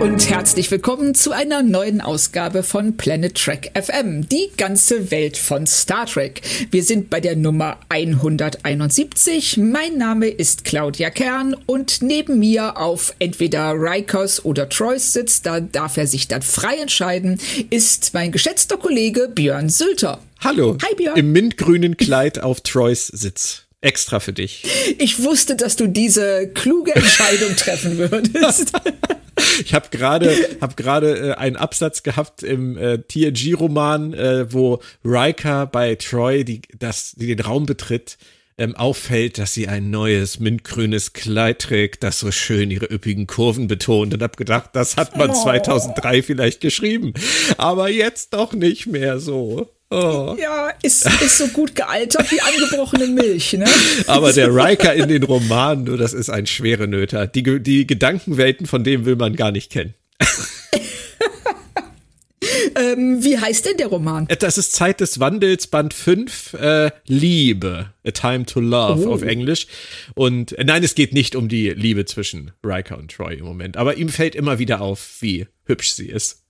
Und herzlich willkommen zu einer neuen Ausgabe von Planet Trek FM, die ganze Welt von Star Trek. Wir sind bei der Nummer 171. Mein Name ist Claudia Kern und neben mir auf entweder Rikers oder Troyes sitzt, da darf er sich dann frei entscheiden, ist mein geschätzter Kollege Björn Sülter. Hallo. Hi Björn. Im mintgrünen Kleid auf Troyes Sitz. Extra für dich. Ich wusste, dass du diese kluge Entscheidung treffen würdest. Ich habe gerade hab gerade äh, einen Absatz gehabt im äh, TNG-Roman, äh, wo Riker bei Troy die, das, die den Raum betritt, ähm, auffällt, dass sie ein neues mintgrünes Kleid trägt, das so schön ihre üppigen Kurven betont und hab gedacht, das hat man 2003 vielleicht geschrieben, aber jetzt doch nicht mehr so. Oh. Ja, ist, ist so gut gealtert wie angebrochene Milch, ne? Aber der Riker in den Romanen, du, das ist ein schwere Nöter. Die, die Gedankenwelten von dem will man gar nicht kennen. ähm, wie heißt denn der Roman? Das ist Zeit des Wandels, Band 5, äh, Liebe. A Time to Love oh. auf Englisch. Und äh, nein, es geht nicht um die Liebe zwischen Riker und Troy im Moment. Aber ihm fällt immer wieder auf, wie hübsch sie ist.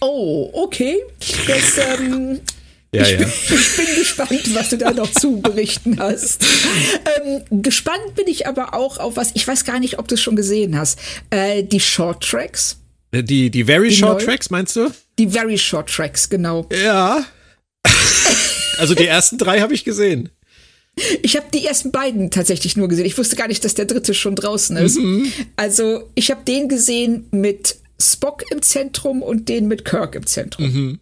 Oh, okay. Das, ähm, ja, ich, ja. Bin, ich, Bin, gespannt, was du da noch zu berichten hast. Ähm, gespannt bin ich aber auch auf was, ich weiß gar nicht, ob du es schon gesehen hast. Äh, die Short Tracks. Äh, die, die Very die Short neu, Tracks, meinst du? Die Very Short Tracks, genau. Ja. also die ersten drei habe ich gesehen. Ich habe die ersten beiden tatsächlich nur gesehen. Ich wusste gar nicht, dass der dritte schon draußen ist. Mhm. Also ich habe den gesehen mit Spock im Zentrum und den mit Kirk im Zentrum. Mhm.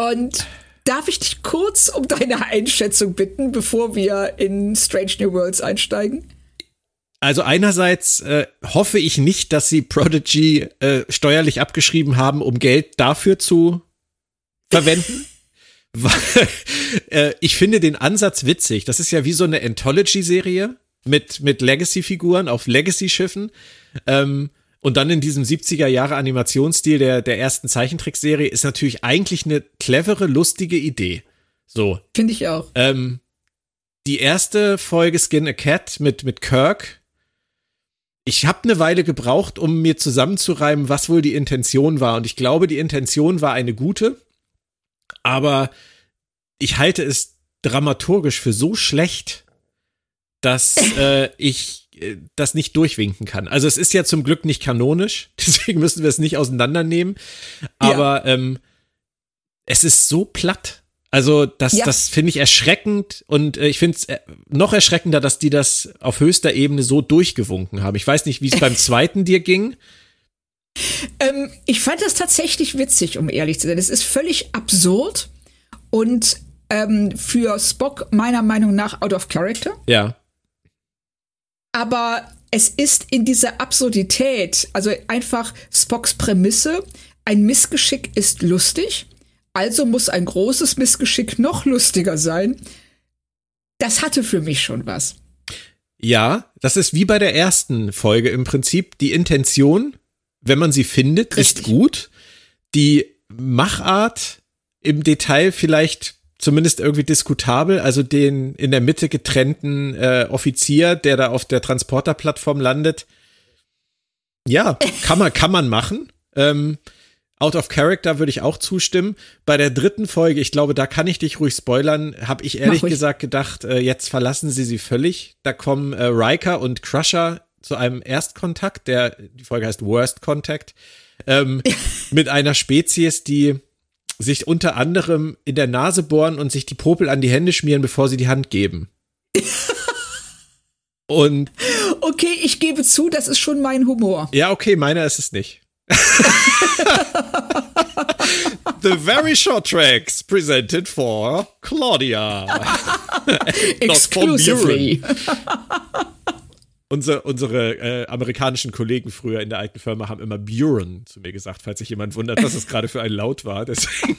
Und darf ich dich kurz um deine Einschätzung bitten, bevor wir in Strange New Worlds einsteigen? Also einerseits äh, hoffe ich nicht, dass sie Prodigy äh, steuerlich abgeschrieben haben, um Geld dafür zu verwenden. Weil, äh, ich finde den Ansatz witzig. Das ist ja wie so eine Anthology-Serie mit, mit Legacy-Figuren auf Legacy-Schiffen. Ähm, und dann in diesem 70er Jahre Animationsstil der, der ersten Zeichentrickserie ist natürlich eigentlich eine clevere, lustige Idee. So. Finde ich auch. Ähm, die erste Folge Skin a Cat mit, mit Kirk. Ich habe eine Weile gebraucht, um mir zusammenzureimen, was wohl die Intention war. Und ich glaube, die Intention war eine gute. Aber ich halte es dramaturgisch für so schlecht, dass äh, ich äh, das nicht durchwinken kann. Also es ist ja zum Glück nicht kanonisch, deswegen müssen wir es nicht auseinandernehmen. Aber ja. ähm, es ist so platt. Also das, ja. das finde ich erschreckend und äh, ich finde es äh, noch erschreckender, dass die das auf höchster Ebene so durchgewunken haben. Ich weiß nicht, wie es beim zweiten dir ging. Ähm, ich fand das tatsächlich witzig, um ehrlich zu sein. Es ist völlig absurd und ähm, für Spock meiner Meinung nach out of character. Ja aber es ist in dieser Absurdität, also einfach Spocks Prämisse, ein Missgeschick ist lustig, also muss ein großes Missgeschick noch lustiger sein. Das hatte für mich schon was. Ja, das ist wie bei der ersten Folge im Prinzip. Die Intention, wenn man sie findet, Richtig. ist gut. Die Machart im Detail vielleicht zumindest irgendwie diskutabel. Also den in der Mitte getrennten äh, Offizier, der da auf der Transporterplattform landet. Ja, kann man, kann man machen. Ähm, Out of Character würde ich auch zustimmen. Bei der dritten Folge, ich glaube, da kann ich dich ruhig spoilern, habe ich ehrlich gesagt gedacht, äh, jetzt verlassen sie sie völlig. Da kommen äh, Riker und Crusher zu einem Erstkontakt, der die Folge heißt Worst Contact, ähm, mit einer Spezies, die sich unter anderem in der Nase bohren und sich die Popel an die Hände schmieren, bevor sie die Hand geben. und okay, ich gebe zu, das ist schon mein Humor. Ja, okay, meiner ist es nicht. The very short tracks presented for Claudia. Exclusively. Unsere, unsere äh, amerikanischen Kollegen früher in der alten Firma haben immer Buren zu mir gesagt, falls sich jemand wundert, was es gerade für ein Laut war. Deswegen.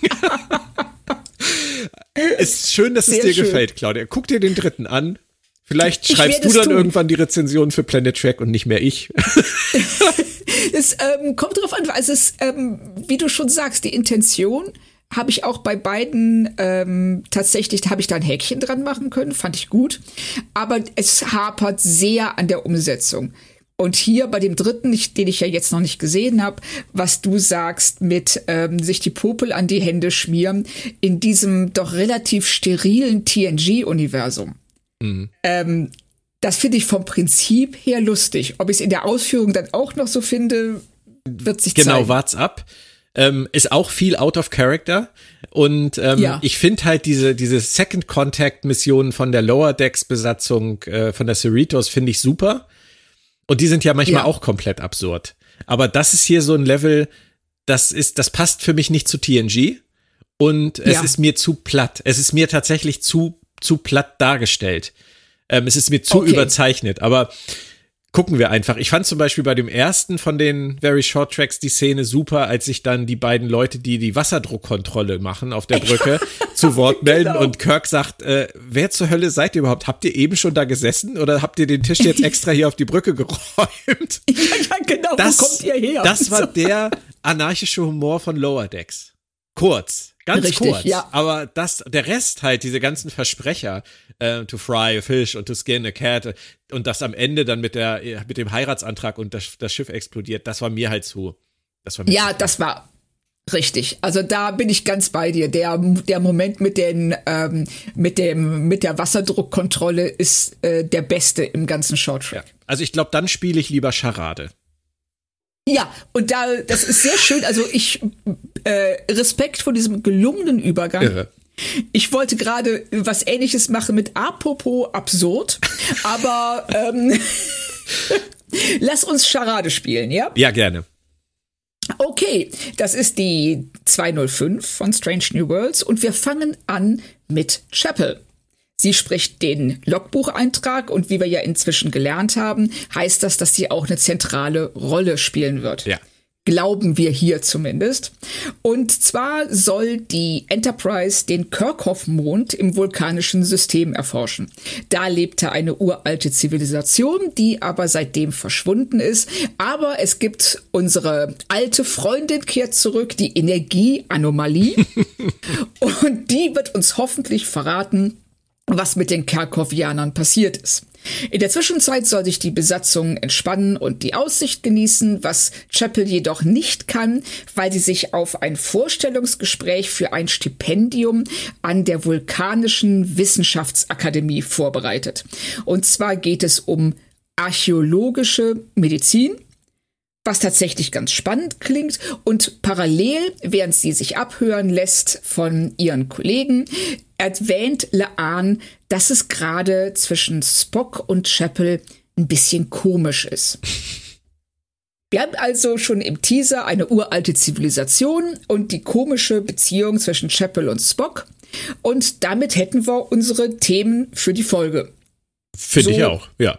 ist schön, dass Sehr es dir schön. gefällt, Claudia. Guck dir den dritten an. Vielleicht schreibst du dann tun. irgendwann die Rezension für Planet Track und nicht mehr ich. es ähm, kommt darauf an, also es, ähm, wie du schon sagst, die Intention habe ich auch bei beiden ähm, tatsächlich, habe ich da ein Häkchen dran machen können, fand ich gut. Aber es hapert sehr an der Umsetzung. Und hier bei dem dritten, den ich ja jetzt noch nicht gesehen habe, was du sagst mit ähm, sich die Popel an die Hände schmieren, in diesem doch relativ sterilen TNG-Universum. Mhm. Ähm, das finde ich vom Prinzip her lustig. Ob ich es in der Ausführung dann auch noch so finde, wird sich genau, zeigen. Genau, wart's ab. Ähm, ist auch viel out of character. Und ähm, ja. ich finde halt diese, diese Second Contact Missionen von der Lower Decks Besatzung äh, von der Cerritos finde ich super. Und die sind ja manchmal ja. auch komplett absurd. Aber das ist hier so ein Level, das ist, das passt für mich nicht zu TNG. Und es ja. ist mir zu platt. Es ist mir tatsächlich zu, zu platt dargestellt. Ähm, es ist mir zu okay. überzeichnet. Aber gucken wir einfach. Ich fand zum Beispiel bei dem ersten von den Very Short Tracks die Szene super, als sich dann die beiden Leute, die die Wasserdruckkontrolle machen auf der Brücke, zu Wort melden genau. und Kirk sagt, äh, wer zur Hölle seid ihr überhaupt? Habt ihr eben schon da gesessen oder habt ihr den Tisch jetzt extra hier auf die Brücke geräumt? Ja, ja genau, das, wo kommt ihr her? Das war der anarchische Humor von Lower Decks. Kurz. Ganz Richtig, kurz. Ja. Aber das, der Rest halt, diese ganzen Versprecher, äh, to fry a fish und to skin a cat und das am Ende dann mit der, mit dem Heiratsantrag und das, das Schiff explodiert, das war mir halt zu. Das war ja, zu das war Richtig, also da bin ich ganz bei dir. Der, der Moment mit den ähm, mit dem mit der Wasserdruckkontrolle ist äh, der beste im ganzen Shorttrack. Ja. Also ich glaube, dann spiele ich lieber Charade. Ja, und da, das ist sehr schön. Also ich äh, Respekt vor diesem gelungenen Übergang. Irre. Ich wollte gerade was ähnliches machen mit Apropos absurd, aber ähm, lass uns Charade spielen, ja? Ja, gerne. Okay, das ist die 205 von Strange New Worlds und wir fangen an mit Chapel. Sie spricht den Logbucheintrag und wie wir ja inzwischen gelernt haben, heißt das, dass sie auch eine zentrale Rolle spielen wird. Ja. Glauben wir hier zumindest. Und zwar soll die Enterprise den Kirchhoff-Mond im vulkanischen System erforschen. Da lebte eine uralte Zivilisation, die aber seitdem verschwunden ist. Aber es gibt unsere alte Freundin kehrt zurück, die Energieanomalie. Und die wird uns hoffentlich verraten, was mit den Kerkhovianern passiert ist. In der Zwischenzeit soll sich die Besatzung entspannen und die Aussicht genießen, was Chapel jedoch nicht kann, weil sie sich auf ein Vorstellungsgespräch für ein Stipendium an der Vulkanischen Wissenschaftsakademie vorbereitet. Und zwar geht es um archäologische Medizin, was tatsächlich ganz spannend klingt. Und parallel, während sie sich abhören lässt von ihren Kollegen, erwähnt Laan, dass es gerade zwischen Spock und Chapel ein bisschen komisch ist. Wir haben also schon im Teaser eine uralte Zivilisation und die komische Beziehung zwischen Chapel und Spock. Und damit hätten wir unsere Themen für die Folge. Finde so, ich auch, ja.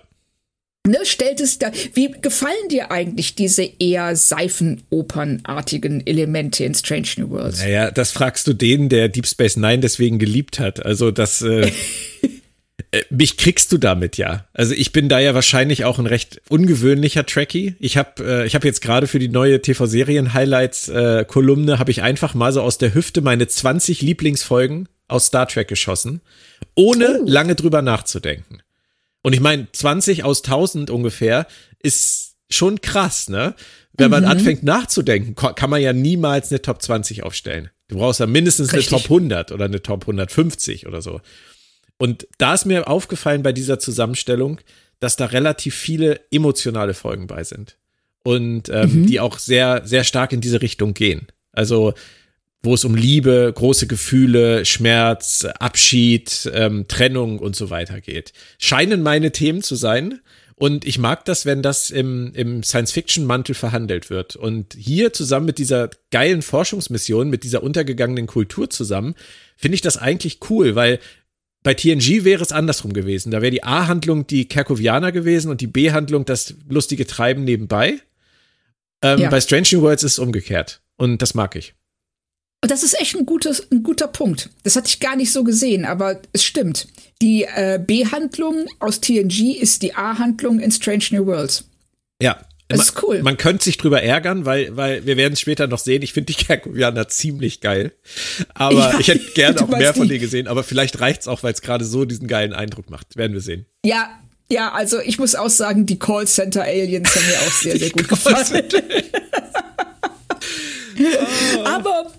Ne, stellt es da, wie gefallen dir eigentlich diese eher Seifenopernartigen Elemente in Strange New Worlds? Naja, das fragst du den, der Deep Space Nine deswegen geliebt hat. Also das, äh, äh, mich kriegst du damit ja. Also ich bin da ja wahrscheinlich auch ein recht ungewöhnlicher Trekkie. Ich habe äh, ich habe jetzt gerade für die neue TV-Serien-Highlights-Kolumne äh, habe ich einfach mal so aus der Hüfte meine 20 Lieblingsfolgen aus Star Trek geschossen, ohne oh. lange drüber nachzudenken. Und ich meine, 20 aus 1000 ungefähr ist schon krass, ne? Wenn man mhm. anfängt nachzudenken, kann man ja niemals eine Top 20 aufstellen. Du brauchst ja mindestens Richtig. eine Top 100 oder eine Top 150 oder so. Und da ist mir aufgefallen bei dieser Zusammenstellung, dass da relativ viele emotionale Folgen bei sind. Und ähm, mhm. die auch sehr, sehr stark in diese Richtung gehen. Also wo es um Liebe, große Gefühle, Schmerz, Abschied, ähm, Trennung und so weiter geht. Scheinen meine Themen zu sein. Und ich mag das, wenn das im, im Science-Fiction-Mantel verhandelt wird. Und hier zusammen mit dieser geilen Forschungsmission, mit dieser untergegangenen Kultur zusammen, finde ich das eigentlich cool, weil bei TNG wäre es andersrum gewesen. Da wäre die A-Handlung die Kerkovianer gewesen und die B-Handlung das lustige Treiben nebenbei. Ähm, ja. Bei Strange New Worlds ist es umgekehrt. Und das mag ich. Und das ist echt ein, gutes, ein guter Punkt. Das hatte ich gar nicht so gesehen, aber es stimmt. Die äh, B-Handlung aus TNG ist die A-Handlung in Strange New Worlds. Ja, das ist cool. Man könnte sich drüber ärgern, weil, weil wir werden es später noch sehen. Ich finde die Kerkovianer ziemlich geil. Aber ja, ich hätte gerne auch mehr von denen gesehen. Aber vielleicht reicht es auch, weil es gerade so diesen geilen Eindruck macht. Werden wir sehen. Ja, ja, also ich muss auch sagen, die Callcenter Aliens haben mir auch sehr, sehr gut gefallen. Aber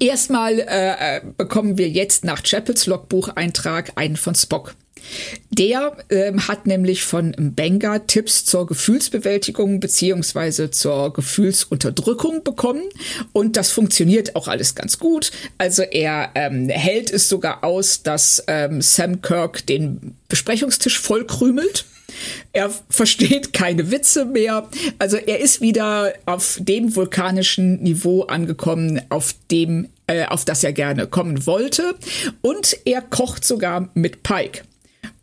erstmal äh, äh, bekommen wir jetzt nach Chapels Logbucheintrag einen von Spock. Der ähm, hat nämlich von Benga Tipps zur Gefühlsbewältigung beziehungsweise zur Gefühlsunterdrückung bekommen und das funktioniert auch alles ganz gut. Also er ähm, hält es sogar aus, dass ähm, Sam Kirk den Besprechungstisch vollkrümelt. Er versteht keine Witze mehr. Also er ist wieder auf dem vulkanischen Niveau angekommen, auf dem, äh, auf das er gerne kommen wollte. Und er kocht sogar mit Pike.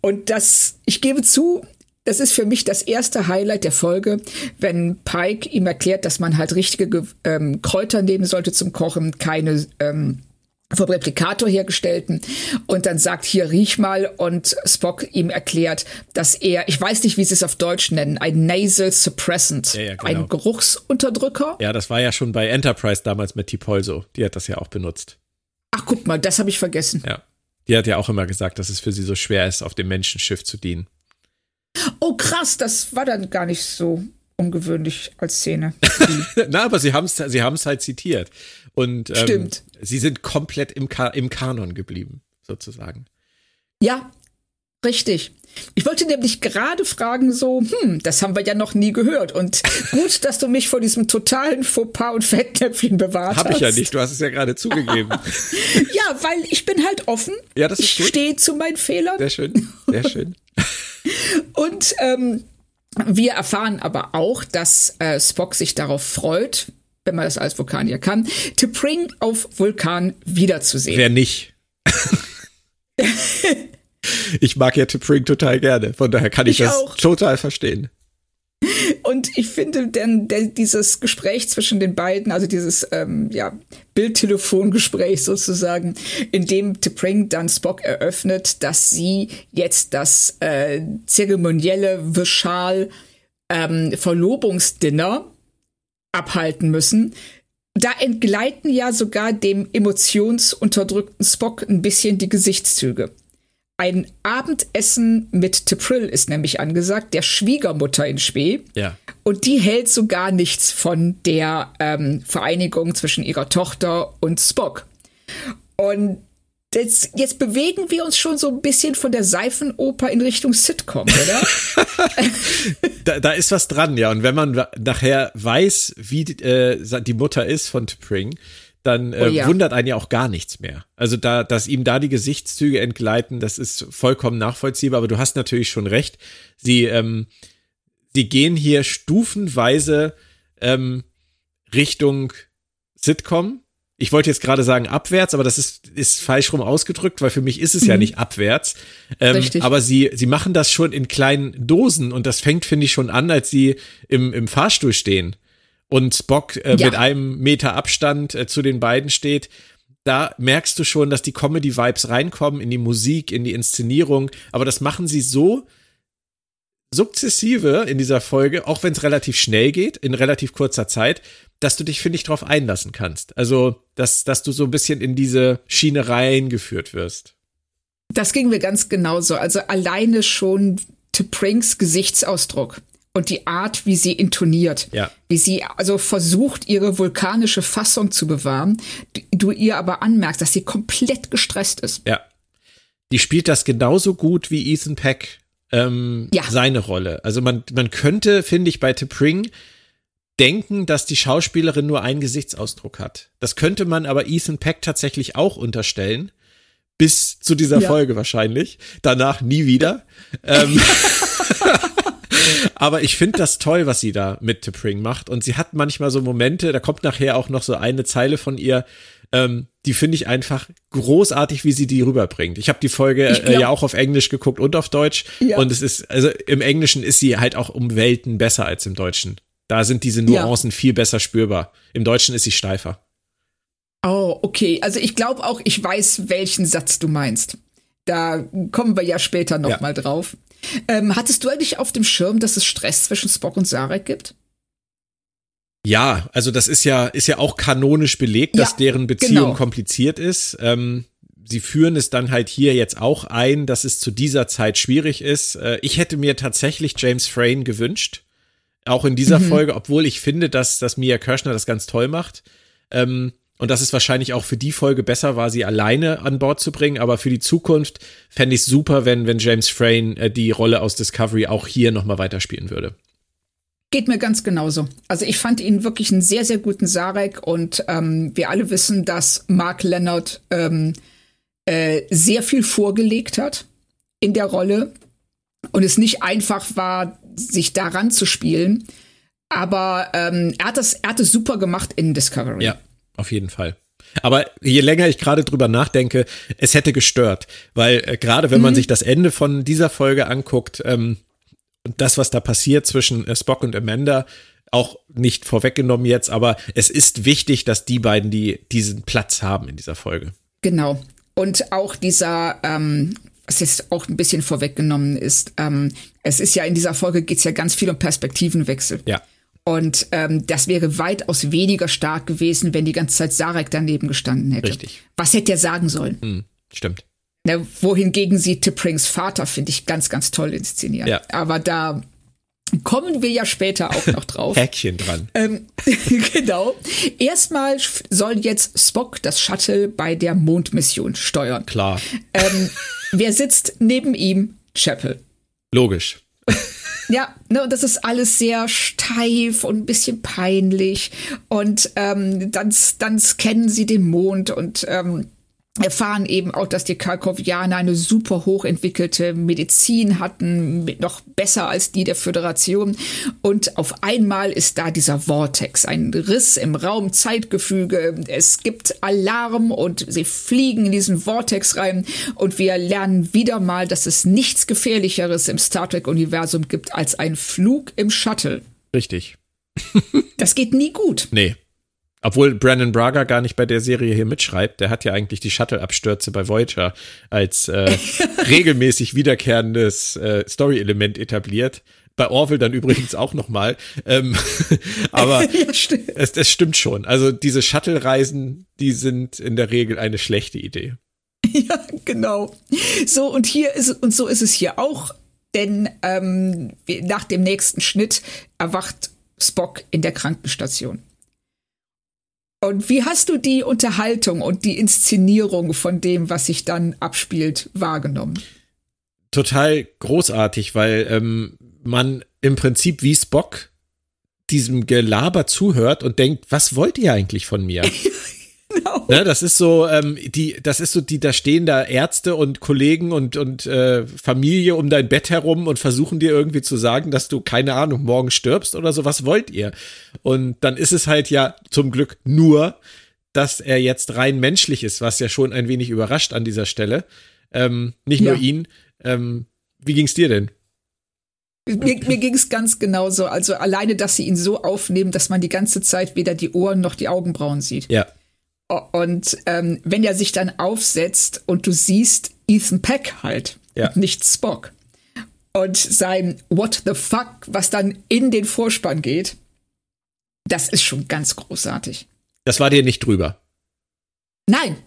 Und das, ich gebe zu, das ist für mich das erste Highlight der Folge, wenn Pike ihm erklärt, dass man halt richtige ähm, Kräuter nehmen sollte zum Kochen, keine ähm, vom Replikator hergestellten und dann sagt hier riech mal und Spock ihm erklärt, dass er, ich weiß nicht, wie sie es auf Deutsch nennen, ein Nasal Suppressant, ja, ja, genau. ein Geruchsunterdrücker. Ja, das war ja schon bei Enterprise damals mit T-Pol so. Die hat das ja auch benutzt. Ach, guck mal, das habe ich vergessen. Ja. Die hat ja auch immer gesagt, dass es für sie so schwer ist, auf dem Menschenschiff zu dienen. Oh, krass, das war dann gar nicht so ungewöhnlich als Szene. Na, aber sie haben es sie haben's halt zitiert. Und ähm, Stimmt. sie sind komplett im, Ka im Kanon geblieben, sozusagen. Ja, richtig. Ich wollte nämlich gerade fragen, so, hm, das haben wir ja noch nie gehört. Und gut, dass du mich vor diesem totalen Fauxpas und Fettnäpfchen bewahrt Hab hast. Habe ich ja nicht, du hast es ja gerade zugegeben. ja, weil ich bin halt offen. Ja, das ist Ich stehe zu meinen Fehlern. Sehr schön, sehr schön. und ähm, wir erfahren aber auch, dass äh, Spock sich darauf freut, wenn man das als Vulkanier kann, T'Pring auf Vulkan wiederzusehen. Wer nicht? ich mag ja T'Pring total gerne. Von daher kann ich, ich das auch. total verstehen. Und ich finde denn, denn dieses Gespräch zwischen den beiden, also dieses ähm, ja, Bildtelefongespräch sozusagen, in dem T'Pring dann Spock eröffnet, dass sie jetzt das äh, zeremonielle Vishal ähm, Verlobungsdinner abhalten müssen, da entgleiten ja sogar dem emotionsunterdrückten Spock ein bisschen die Gesichtszüge. Ein Abendessen mit T'Pril ist nämlich angesagt, der Schwiegermutter in Spee. Ja. Und die hält so gar nichts von der ähm, Vereinigung zwischen ihrer Tochter und Spock. Und jetzt, jetzt bewegen wir uns schon so ein bisschen von der Seifenoper in Richtung Sitcom, oder? da, da ist was dran, ja. Und wenn man nachher weiß, wie äh, die Mutter ist von T'Pring, dann äh, oh ja. wundert einen ja auch gar nichts mehr. Also da, dass ihm da die Gesichtszüge entgleiten, das ist vollkommen nachvollziehbar. Aber du hast natürlich schon recht. Sie, ähm, sie gehen hier stufenweise ähm, Richtung Sitcom. Ich wollte jetzt gerade sagen abwärts, aber das ist, ist falsch rum ausgedrückt, weil für mich ist es mhm. ja nicht abwärts. Ähm, Richtig. Aber sie, sie machen das schon in kleinen Dosen und das fängt, finde ich, schon an, als sie im, im Fahrstuhl stehen und Spock äh, ja. mit einem Meter Abstand äh, zu den beiden steht, da merkst du schon, dass die Comedy-Vibes reinkommen in die Musik, in die Inszenierung. Aber das machen sie so sukzessive in dieser Folge, auch wenn es relativ schnell geht, in relativ kurzer Zeit, dass du dich, finde ich, darauf einlassen kannst. Also, dass, dass du so ein bisschen in diese Schiene reingeführt wirst. Das ging mir ganz genauso. Also alleine schon T'Prings Gesichtsausdruck und die Art, wie sie intoniert, ja. wie sie also versucht, ihre vulkanische Fassung zu bewahren, du ihr aber anmerkst, dass sie komplett gestresst ist. Ja. Die spielt das genauso gut wie Ethan Peck ähm, ja. seine Rolle. Also man, man könnte, finde ich, bei T'Pring denken, dass die Schauspielerin nur einen Gesichtsausdruck hat. Das könnte man aber Ethan Peck tatsächlich auch unterstellen. Bis zu dieser ja. Folge wahrscheinlich. Danach nie wieder. ähm, Aber ich finde das toll, was sie da mit T'Pring macht. Und sie hat manchmal so Momente, da kommt nachher auch noch so eine Zeile von ihr, ähm, die finde ich einfach großartig, wie sie die rüberbringt. Ich habe die Folge glaub, äh, ja auch auf Englisch geguckt und auf Deutsch. Ja. Und es ist, also im Englischen ist sie halt auch um Welten besser als im Deutschen. Da sind diese Nuancen ja. viel besser spürbar. Im Deutschen ist sie steifer. Oh, okay. Also ich glaube auch, ich weiß, welchen Satz du meinst. Da kommen wir ja später noch ja. mal drauf. Ähm, hattest du eigentlich auf dem Schirm, dass es Stress zwischen Spock und Sarek gibt? Ja, also das ist ja, ist ja auch kanonisch belegt, dass ja, deren Beziehung genau. kompliziert ist. Ähm, sie führen es dann halt hier jetzt auch ein, dass es zu dieser Zeit schwierig ist. Äh, ich hätte mir tatsächlich James Frayne gewünscht, auch in dieser mhm. Folge, obwohl ich finde, dass, dass Mia Kirschner das ganz toll macht. Ähm, und dass es wahrscheinlich auch für die Folge besser war, sie alleine an Bord zu bringen. Aber für die Zukunft fände ich es super, wenn, wenn James Frayne äh, die Rolle aus Discovery auch hier nochmal weiterspielen würde. Geht mir ganz genauso. Also ich fand ihn wirklich einen sehr, sehr guten Sarek und ähm, wir alle wissen, dass Mark Leonard ähm, äh, sehr viel vorgelegt hat in der Rolle und es nicht einfach war, sich daran zu spielen. Aber ähm, er, hat das, er hat es super gemacht in Discovery. Ja, auf jeden Fall. Aber je länger ich gerade drüber nachdenke, es hätte gestört, weil äh, gerade wenn mhm. man sich das Ende von dieser Folge anguckt ähm, und das, was da passiert zwischen äh, Spock und Amanda, auch nicht vorweggenommen jetzt, aber es ist wichtig, dass die beiden die diesen Platz haben in dieser Folge. Genau. Und auch dieser, ähm, was jetzt auch ein bisschen vorweggenommen ist, ähm, es ist ja in dieser Folge geht es ja ganz viel um Perspektivenwechsel. Ja. Und ähm, das wäre weitaus weniger stark gewesen, wenn die ganze Zeit Sarek daneben gestanden hätte. Richtig. Was hätte er sagen sollen? Hm, stimmt. Na, wohingegen sie Tipprings Vater, finde ich, ganz, ganz toll inszeniert. Ja. Aber da kommen wir ja später auch noch drauf. Häkchen dran. Ähm, genau. Erstmal soll jetzt Spock das Shuttle bei der Mondmission steuern. Klar. Ähm, wer sitzt neben ihm? Chapel. Logisch. Ja, ne, und das ist alles sehr steif und ein bisschen peinlich. Und ähm, dann, dann scannen sie den Mond und ähm, erfahren eben auch, dass die Karkovianer eine super hochentwickelte Medizin hatten, noch besser als die der Föderation. Und auf einmal ist da dieser Vortex, ein Riss im Raum-Zeitgefüge. Es gibt Alarm und sie fliegen in diesen Vortex rein. Und wir lernen wieder mal, dass es nichts Gefährlicheres im Star Trek-Universum gibt als ein Flug im Shuttle. Richtig. das geht nie gut. Nee. Obwohl Brandon Braga gar nicht bei der Serie hier mitschreibt, der hat ja eigentlich die Shuttle-Abstürze bei Voyager als äh, regelmäßig wiederkehrendes äh, Story-Element etabliert. Bei Orville dann übrigens auch nochmal. Ähm, aber ja, stimmt. Es, es stimmt schon. Also diese Shuttle-Reisen, die sind in der Regel eine schlechte Idee. Ja, genau. So, und hier ist und so ist es hier auch, denn ähm, nach dem nächsten Schnitt erwacht Spock in der Krankenstation. Und wie hast du die Unterhaltung und die Inszenierung von dem, was sich dann abspielt, wahrgenommen? Total großartig, weil ähm, man im Prinzip wie Spock diesem Gelaber zuhört und denkt, was wollt ihr eigentlich von mir? Genau. Ne, das ist so, ähm, die, das ist so, die, da stehen da Ärzte und Kollegen und, und äh, Familie um dein Bett herum und versuchen dir irgendwie zu sagen, dass du, keine Ahnung, morgen stirbst oder so, was wollt ihr? Und dann ist es halt ja zum Glück nur, dass er jetzt rein menschlich ist, was ja schon ein wenig überrascht an dieser Stelle. Ähm, nicht ja. nur ihn. Ähm, wie ging's dir denn? Mir, mir ging es ganz genauso. Also alleine, dass sie ihn so aufnehmen, dass man die ganze Zeit weder die Ohren noch die Augenbrauen sieht. Ja. Und ähm, wenn er sich dann aufsetzt und du siehst Ethan Peck halt, ja. nicht Spock. Und sein What the fuck, was dann in den Vorspann geht, das ist schon ganz großartig. Das war dir nicht drüber. Nein.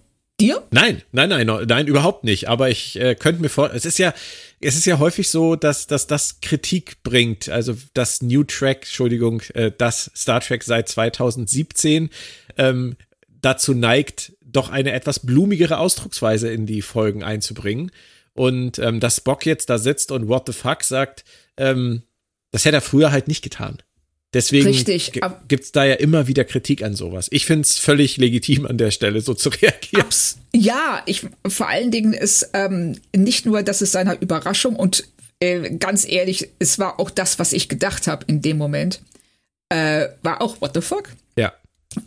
Dir? Nein, nein, nein, nein, überhaupt nicht. Aber ich äh, könnte mir vor, es ist ja, es ist ja häufig so, dass, dass das Kritik bringt. Also das New Track, Entschuldigung, äh, das Star Trek seit 2017 ähm, dazu neigt, doch eine etwas blumigere Ausdrucksweise in die Folgen einzubringen. Und ähm, dass Spock jetzt da sitzt und What the fuck sagt, ähm, das hätte er früher halt nicht getan. Deswegen gibt es da ja immer wieder Kritik an sowas. Ich finde es völlig legitim an der Stelle so zu reagieren. Ja, ich vor allen Dingen ist ähm, nicht nur, dass es seiner Überraschung und äh, ganz ehrlich, es war auch das, was ich gedacht habe in dem Moment. Äh, war auch what the fuck?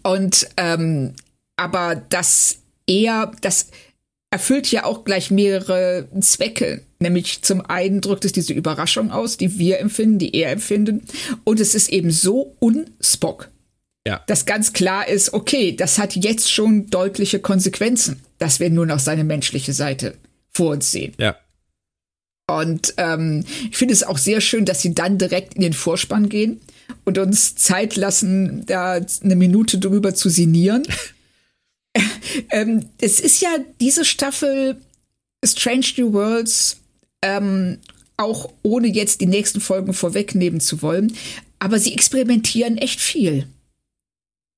Und ähm, aber das eher, das erfüllt ja auch gleich mehrere Zwecke. Nämlich zum einen drückt es diese Überraschung aus, die wir empfinden, die er empfinden. Und es ist eben so unspock. Ja. Dass ganz klar ist, okay, das hat jetzt schon deutliche Konsequenzen, dass wir nur noch seine menschliche Seite vor uns sehen. Ja. Und ähm, ich finde es auch sehr schön, dass sie dann direkt in den Vorspann gehen und uns Zeit lassen, da eine Minute drüber zu sinnieren. ähm, es ist ja diese Staffel Strange New Worlds, ähm, auch ohne jetzt die nächsten Folgen vorwegnehmen zu wollen, aber sie experimentieren echt viel.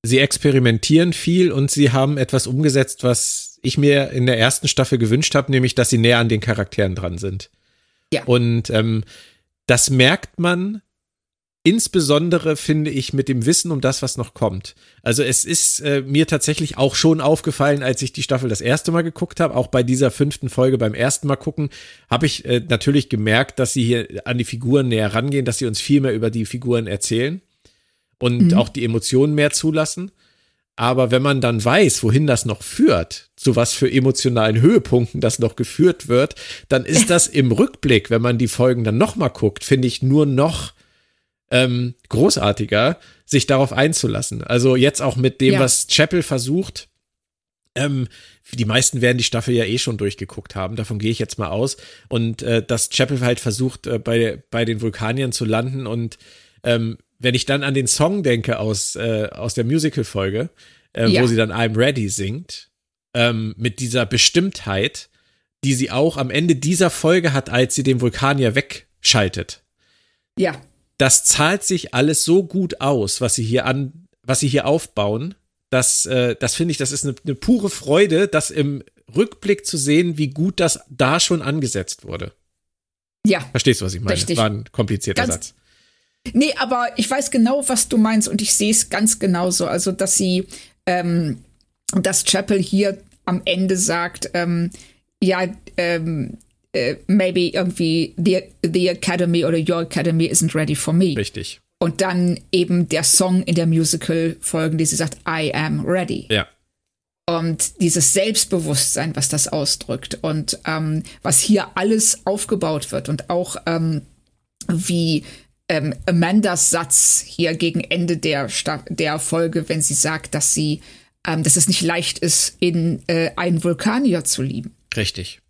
Sie experimentieren viel und sie haben etwas umgesetzt, was ich mir in der ersten Staffel gewünscht habe, nämlich, dass sie näher an den Charakteren dran sind. Ja. Und ähm, das merkt man insbesondere, finde ich, mit dem Wissen um das, was noch kommt. Also es ist äh, mir tatsächlich auch schon aufgefallen, als ich die Staffel das erste Mal geguckt habe, auch bei dieser fünften Folge beim ersten Mal gucken, habe ich äh, natürlich gemerkt, dass sie hier an die Figuren näher rangehen, dass sie uns viel mehr über die Figuren erzählen und mhm. auch die Emotionen mehr zulassen. Aber wenn man dann weiß, wohin das noch führt, zu was für emotionalen Höhepunkten das noch geführt wird, dann ist das im Rückblick, wenn man die Folgen dann nochmal guckt, finde ich nur noch ähm, großartiger, sich darauf einzulassen. Also jetzt auch mit dem, ja. was Chapel versucht. Ähm, die meisten werden die Staffel ja eh schon durchgeguckt haben, davon gehe ich jetzt mal aus. Und äh, dass Chapel halt versucht, äh, bei, bei den Vulkaniern zu landen und ähm, wenn ich dann an den Song denke aus, äh, aus der Musical-Folge, äh, ja. wo sie dann I'm Ready singt, ähm, mit dieser Bestimmtheit, die sie auch am Ende dieser Folge hat, als sie den Vulkanier wegschaltet. Ja. Das zahlt sich alles so gut aus, was sie hier an, was sie hier aufbauen. Das, äh, das finde ich, das ist eine, eine pure Freude, das im Rückblick zu sehen, wie gut das da schon angesetzt wurde. Ja. Verstehst du, was ich meine? Richtig. War ein komplizierter Ganz, Satz. Nee, aber ich weiß genau, was du meinst und ich sehe es ganz genauso. Also, dass sie, ähm, dass Chapel hier am Ende sagt, ähm, ja, ähm, äh, maybe irgendwie the, the Academy oder Your Academy isn't ready for me. Richtig. Und dann eben der Song in der Musical-Folge, die sie sagt, I am ready. Ja. Und dieses Selbstbewusstsein, was das ausdrückt und ähm, was hier alles aufgebaut wird und auch ähm, wie ähm, Amandas Satz hier gegen Ende der, Sta der Folge, wenn sie sagt, dass sie, ähm, dass es nicht leicht ist, in äh, einen Vulkanier zu lieben. Richtig.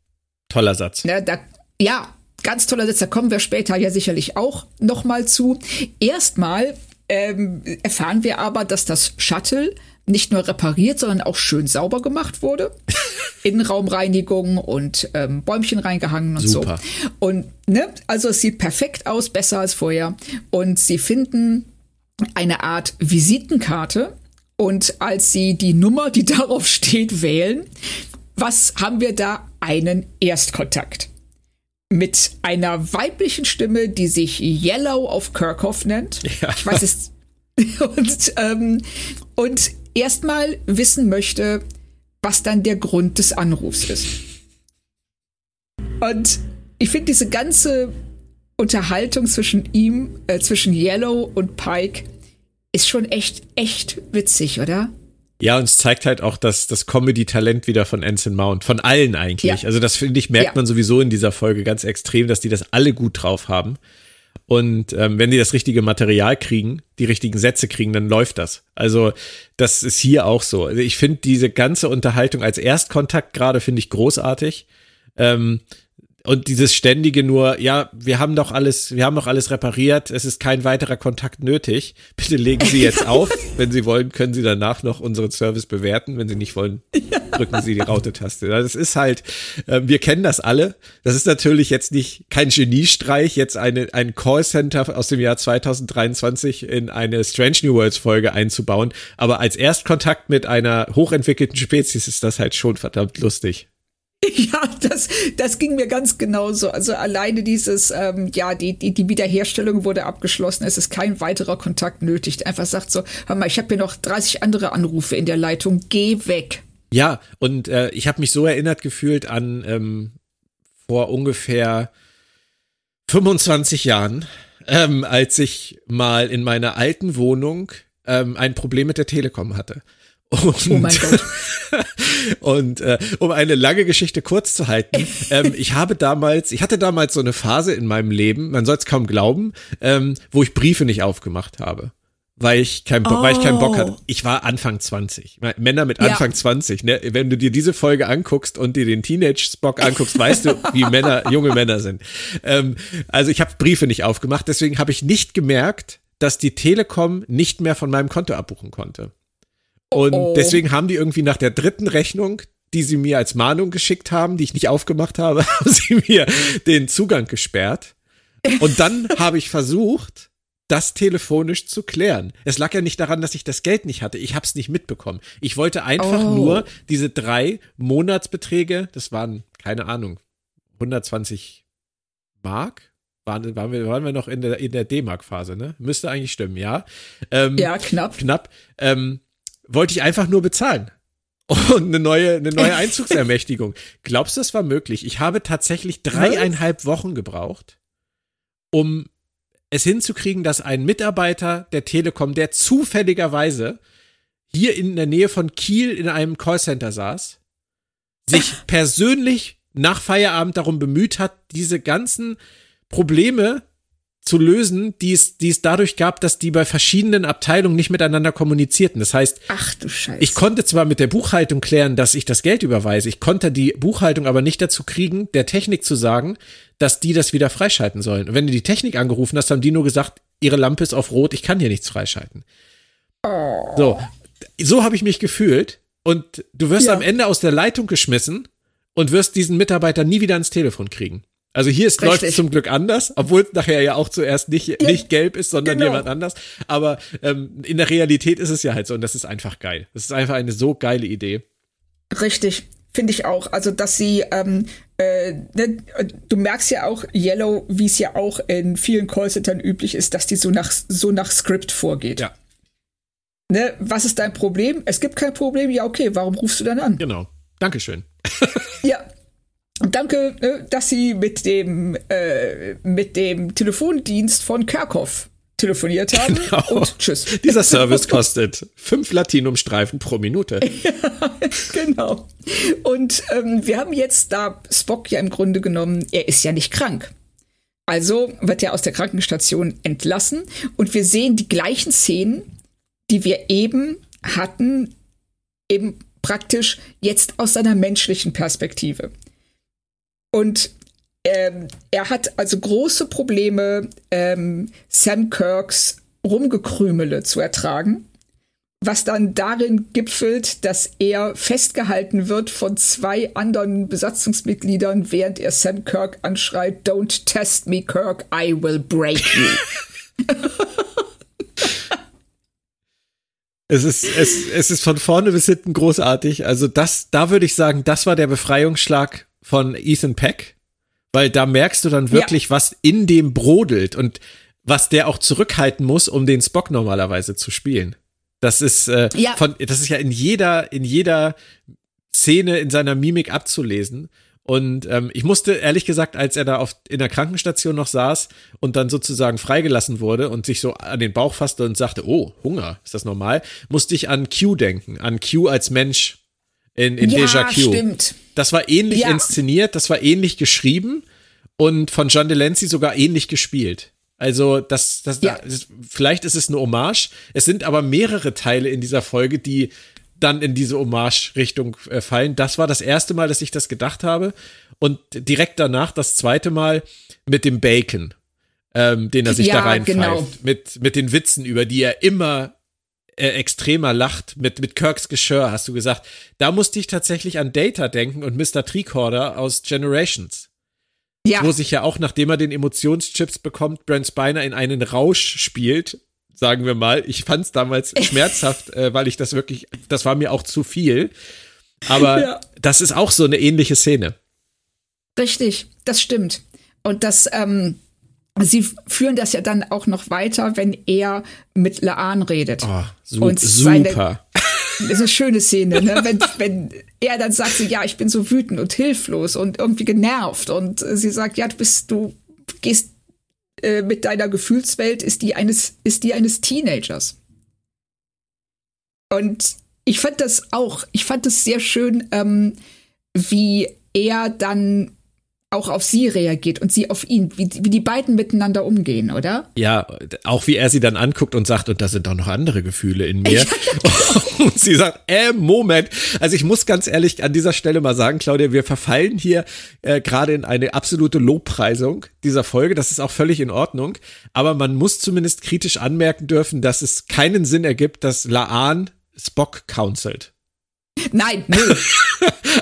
Toller Satz. Ne, da, ja, ganz toller Satz. Da kommen wir später ja sicherlich auch noch mal zu. Erstmal ähm, erfahren wir aber, dass das Shuttle nicht nur repariert, sondern auch schön sauber gemacht wurde. Innenraumreinigung und ähm, Bäumchen reingehangen und Super. so. Und ne, also es sieht perfekt aus, besser als vorher. Und sie finden eine Art Visitenkarte. Und als sie die Nummer, die darauf steht, wählen, was haben wir da? Einen Erstkontakt. Mit einer weiblichen Stimme, die sich Yellow of Kirchhoff nennt. Ja. Ich weiß es. Und, ähm, und erstmal wissen möchte, was dann der Grund des Anrufs ist. Und ich finde diese ganze Unterhaltung zwischen ihm, äh, zwischen Yellow und Pike, ist schon echt, echt witzig, oder? Ja, und es zeigt halt auch das, das Comedy-Talent wieder von Anson Mount. Von allen eigentlich. Ja. Also das finde ich, merkt ja. man sowieso in dieser Folge ganz extrem, dass die das alle gut drauf haben. Und ähm, wenn die das richtige Material kriegen, die richtigen Sätze kriegen, dann läuft das. Also das ist hier auch so. Also ich finde diese ganze Unterhaltung als Erstkontakt gerade finde ich großartig. Ähm, und dieses ständige nur, ja, wir haben doch alles, wir haben doch alles repariert, es ist kein weiterer Kontakt nötig. Bitte legen Sie jetzt auf. Wenn Sie wollen, können Sie danach noch unseren Service bewerten. Wenn Sie nicht wollen, drücken Sie die Raute-Taste. Das ist halt, äh, wir kennen das alle. Das ist natürlich jetzt nicht kein Geniestreich, jetzt eine, ein Callcenter aus dem Jahr 2023 in eine Strange New Worlds Folge einzubauen. Aber als Erstkontakt mit einer hochentwickelten Spezies ist das halt schon verdammt lustig. Ja, das, das ging mir ganz genauso. Also alleine dieses, ähm, ja, die, die, die Wiederherstellung wurde abgeschlossen, es ist kein weiterer Kontakt nötig. Einfach sagt so, hör mal, ich habe hier noch 30 andere Anrufe in der Leitung, geh weg. Ja, und äh, ich habe mich so erinnert gefühlt an ähm, vor ungefähr 25 Jahren, ähm, als ich mal in meiner alten Wohnung ähm, ein Problem mit der Telekom hatte. Und, Oh mein Gott. und äh, um eine lange Geschichte kurz zu halten, ähm, ich habe damals, ich hatte damals so eine Phase in meinem Leben, man soll es kaum glauben, ähm, wo ich Briefe nicht aufgemacht habe. Weil ich, kein Bo weil ich keinen Bock hatte. Oh. Ich war Anfang 20. Männer mit Ja. Anfang 20. Ne? Wenn du dir diese Folge anguckst und dir den Teenage-Spock anguckst, weißt du, wie Männer, junge Männer sind. Ähm, also ich habe Briefe nicht aufgemacht, deswegen habe ich nicht gemerkt, dass die Telekom nicht mehr von meinem Konto abbuchen konnte. Und Oh. deswegen haben die irgendwie nach der dritten Rechnung, die sie mir als Mahnung geschickt haben, die ich nicht aufgemacht habe, haben sie mir den Zugang gesperrt. Und dann habe ich versucht, das telefonisch zu klären. Es lag ja nicht daran, dass ich das Geld nicht hatte. Ich habe es nicht mitbekommen. Ich wollte einfach Oh. nur diese drei Monatsbeträge, das waren, keine Ahnung, 120 Mark? Waren, waren, wir, waren wir noch in der, in der D-Mark-Phase, ne? Müsste eigentlich stimmen, ja. Ähm, Ja, knapp. knapp, ähm, wollte ich einfach nur bezahlen. Und eine neue, eine neue Einzugsermächtigung. Glaubst du, das war möglich? Ich habe tatsächlich dreieinhalb Wochen gebraucht, um es hinzukriegen, dass ein Mitarbeiter der Telekom, der zufälligerweise hier in der Nähe von Kiel in einem Callcenter saß, sich persönlich nach Feierabend darum bemüht hat, diese ganzen Probleme zu lösen, die es, die es dadurch gab, dass die bei verschiedenen Abteilungen nicht miteinander kommunizierten. Das heißt, Ach du Scheiße. ich konnte zwar mit der Buchhaltung klären, dass ich das Geld überweise, ich konnte die Buchhaltung aber nicht dazu kriegen, der Technik zu sagen, dass die das wieder freischalten sollen. Und wenn du die Technik angerufen hast, haben die nur gesagt, ihre Lampe ist auf Rot, ich kann hier nichts freischalten. So, so habe ich mich gefühlt. Und du wirst Ja. am Ende aus der Leitung geschmissen und wirst diesen Mitarbeiter nie wieder ans Telefon kriegen. Also hier ist läuft zum Glück anders, obwohl es nachher ja auch zuerst nicht, nicht gelb ist, sondern genau. jemand anders. Aber ähm, in der Realität ist es ja halt so und das ist einfach geil. Das ist einfach eine so geile Idee. Richtig, finde ich auch. Also, dass sie, ähm, äh, ne, du merkst ja auch, Yellow, wie es ja auch in vielen Callcentern üblich ist, dass die so nach, so nach Skript vorgeht. Ja, Ne, was ist dein Problem? Es gibt kein Problem. Ja, okay, warum rufst du dann an? genau. Dankeschön. Ja. Und danke, äh, dass Sie mit dem, äh, mit dem Telefondienst von Kerkhoff telefoniert haben. Genau. Und tschüss. Dieser Service kostet fünf Latinumstreifen pro Minute. genau. Und ähm, wir haben jetzt da Spock ja im Grunde genommen, er ist ja nicht krank. Also wird er aus der Krankenstation entlassen und wir sehen die gleichen Szenen, die wir eben hatten, eben praktisch jetzt aus seiner menschlichen Perspektive. Und ähm, er hat also große Probleme, ähm, Sam Kirks Rumgekrümele zu ertragen was dann darin gipfelt, dass er festgehalten wird von zwei anderen Besatzungsmitgliedern, während er Sam Kirk anschreit, Don't test me, Kirk, I will break you. Es ist, es, es ist von vorne bis hinten großartig. Also das, da würde ich sagen, das war der Befreiungsschlag von Ethan Peck, weil da merkst du dann wirklich, was in dem brodelt und was der auch zurückhalten muss, um den Spock normalerweise zu spielen. Das ist, äh, Ja. von, das ist ja in jeder, in jeder Szene in seiner Mimik abzulesen. Und ähm, ich musste ehrlich gesagt, als er da auf, in der Krankenstation noch saß und dann sozusagen freigelassen wurde und sich so an den Bauch fasste und sagte, oh, Hunger, ist das normal? Musste ich an Q denken, an Q als Mensch in, in Déjà Q. stimmt. Das war ähnlich Ja. inszeniert, das war ähnlich geschrieben und von John Delancey sogar ähnlich gespielt. Also, das, das, Ja. das, vielleicht ist es eine Hommage. Es sind aber mehrere Teile in dieser Folge, die dann in diese Hommage-Richtung äh, fallen. Das war das erste Mal, dass ich das gedacht habe. Und direkt danach das zweite Mal mit dem Bacon, ähm, den er sich Ja, da reinpfeift. genau. Mit, mit den Witzen, über die er immer äh, extremer lacht. Mit, mit Kirks Geschirr, hast du gesagt. Da musste ich tatsächlich an Data denken und Mr. Tricorder aus Generations Ja, wo sich ja auch, nachdem er den Emotionschips bekommt, Brent Spiner in einen Rausch spielt, sagen wir mal. Ich fand es damals schmerzhaft, äh, weil ich das wirklich, das war mir auch zu viel. Aber Ja. das ist auch so eine ähnliche Szene. richtig, das stimmt. Und das, ähm, sie führen das ja dann auch noch weiter, wenn er mit Laan redet. Oh, su Und seine- super. Das ist eine schöne Szene, ne? wenn, wenn er dann sagt, so, ja, ich bin so wütend und hilflos und irgendwie genervt und sie sagt, ja, du bist, du gehst äh, mit deiner Gefühlswelt ist die eines, ist die eines Teenagers. Und ich fand das auch, ich fand es sehr schön, ähm, wie er dann auch auf sie reagiert und sie auf ihn, wie, wie die beiden miteinander umgehen, oder? Ja, auch wie er sie dann anguckt und sagt, und da sind doch noch andere Gefühle in mir. und sie sagt, äh, Moment. Also ich muss ganz ehrlich an dieser Stelle mal sagen, Claudia, wir verfallen hier äh, gerade in eine absolute Lobpreisung dieser Folge. Das ist auch völlig in Ordnung. Aber man muss zumindest kritisch anmerken dürfen, dass es keinen Sinn ergibt, dass Laan Spock counselt. Nein, nö.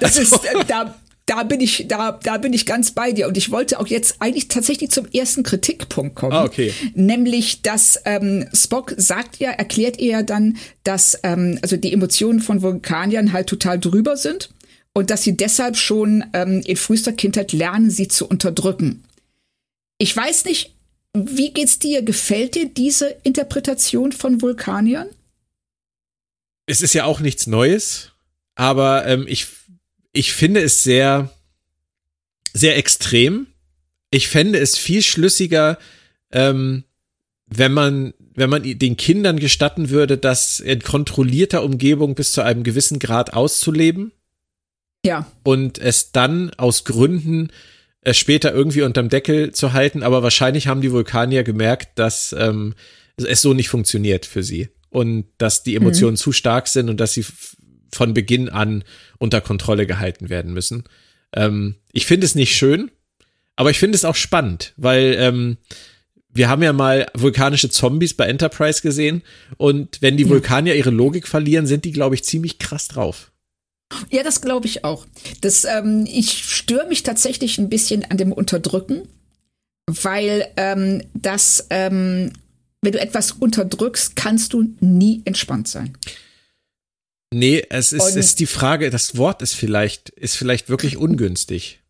Das also, ist, äh, da, da bin ich, da, da bin ich ganz bei dir. Und ich wollte auch jetzt eigentlich tatsächlich zum ersten Kritikpunkt kommen. Ah, okay. Nämlich, dass ähm, Spock sagt ja, erklärt er dann, dass ähm, also die Emotionen von Vulkaniern halt total drüber sind und dass sie deshalb schon ähm, in frühester Kindheit lernen, sie zu unterdrücken. Ich weiß nicht, wie geht's dir? Gefällt dir diese Interpretation von Vulkaniern? Es ist ja auch nichts Neues, aber ähm, ich ich finde es sehr, sehr extrem. Ich fände es viel schlüssiger, ähm, wenn man, wenn man den Kindern gestatten würde, das in kontrollierter Umgebung bis zu einem gewissen Grad auszuleben. Ja. Und es dann aus Gründen äh, später irgendwie unterm Deckel zu halten. Aber wahrscheinlich haben die Vulkanier gemerkt, dass ähm, es so nicht funktioniert für sie. Und dass die Emotionen mhm. zu stark sind und dass sie von Beginn an unter Kontrolle gehalten werden müssen. Ähm, ich finde es nicht schön, aber ich finde es auch spannend, weil ähm, wir haben ja mal vulkanische Zombies bei Enterprise gesehen und wenn die Vulkanier ihre Logik verlieren, sind die, glaube ich, ziemlich krass drauf. Ja, das glaube ich auch. Das, ähm, ich störe mich tatsächlich ein bisschen an dem Unterdrücken, weil ähm, das, ähm, wenn du etwas unterdrückst, kannst du nie entspannt sein. Nee, es ist, ist die Frage, das Wort ist vielleicht, ist vielleicht wirklich ungünstig.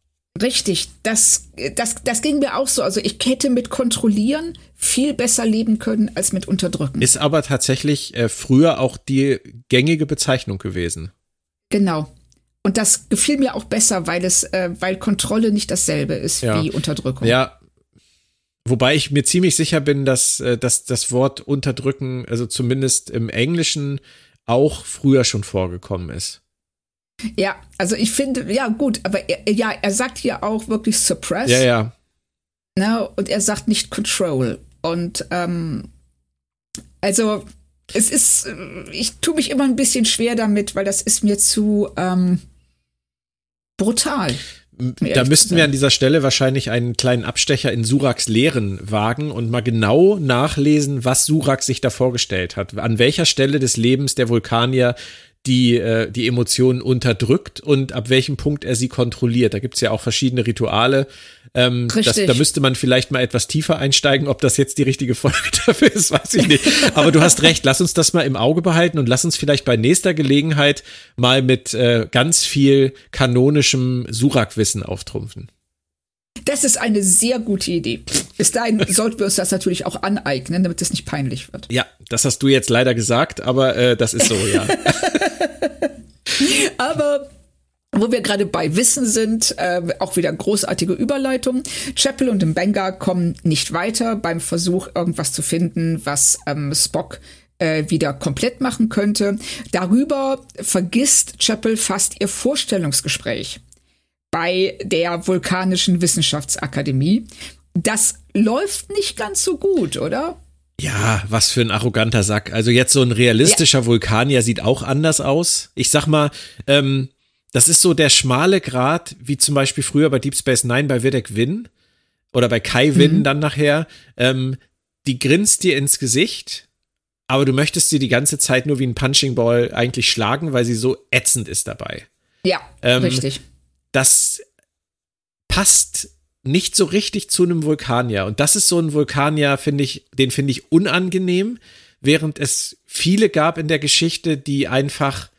Richtig, das, das, das ging mir auch so. Also ich hätte mit kontrollieren viel besser leben können als mit unterdrücken. Ist aber tatsächlich äh, früher auch die gängige Bezeichnung gewesen. Genau. Und das gefiel mir auch besser, weil es, äh, weil Kontrolle nicht dasselbe ist ja. wie Unterdrückung. Ja. Wobei ich mir ziemlich sicher bin, dass, äh, dass das Wort unterdrücken, also zumindest im Englischen, auch früher schon vorgekommen ist. Ja, also ich finde, ja gut, aber er, ja, er sagt hier auch wirklich suppress. Ja, ja. Ne, und er sagt nicht control. Und ähm, also es ist, ich tue mich immer ein bisschen schwer damit, weil das ist mir zu ähm, brutal. Da müssten wir an dieser Stelle wahrscheinlich einen kleinen Abstecher in Suraks Lehren wagen und mal genau nachlesen, was Surak sich da vorgestellt hat. An welcher Stelle des Lebens der Vulkanier die, äh, die Emotionen unterdrückt und ab welchem Punkt er sie kontrolliert. Da gibt's ja auch verschiedene Rituale. Ähm, das, da müsste man vielleicht mal etwas tiefer einsteigen. Ob das jetzt die richtige Folge dafür ist, weiß ich nicht. Aber du hast recht, lass uns das mal im Auge behalten und lass uns vielleicht bei nächster Gelegenheit mal mit äh, ganz viel kanonischem Surak-Wissen auftrumpfen. Das ist eine sehr gute Idee. Bis dahin sollten wir uns das natürlich auch aneignen, damit es nicht peinlich wird. Ja, das hast du jetzt leider gesagt, aber äh, das ist so, ja. aber wo wir gerade bei Wissen sind, äh, auch wieder großartige Überleitung. Chapel und Mbenga kommen nicht weiter beim Versuch, irgendwas zu finden, was ähm, Spock äh, wieder komplett machen könnte. Darüber vergisst Chapel fast ihr Vorstellungsgespräch bei der Vulkanischen Wissenschaftsakademie. Das läuft nicht ganz so gut, oder? Ja, was für ein arroganter Sack. Also jetzt so ein realistischer ja. Vulkanier sieht auch anders aus. Ich sag mal, ähm, das ist so der schmale Grad, wie zum Beispiel früher bei Deep Space Nine bei Vedek Win oder bei Kai Win mhm. dann nachher. Ähm, die grinst dir ins Gesicht, aber du möchtest sie die ganze Zeit nur wie ein Punching Ball eigentlich schlagen, weil sie so ätzend ist dabei. Ja, ähm, richtig das passt nicht so richtig zu einem Vulkanier. Und das ist so ein Vulkanier, finde ich, den finde ich unangenehm, während es viele gab in der Geschichte, die einfach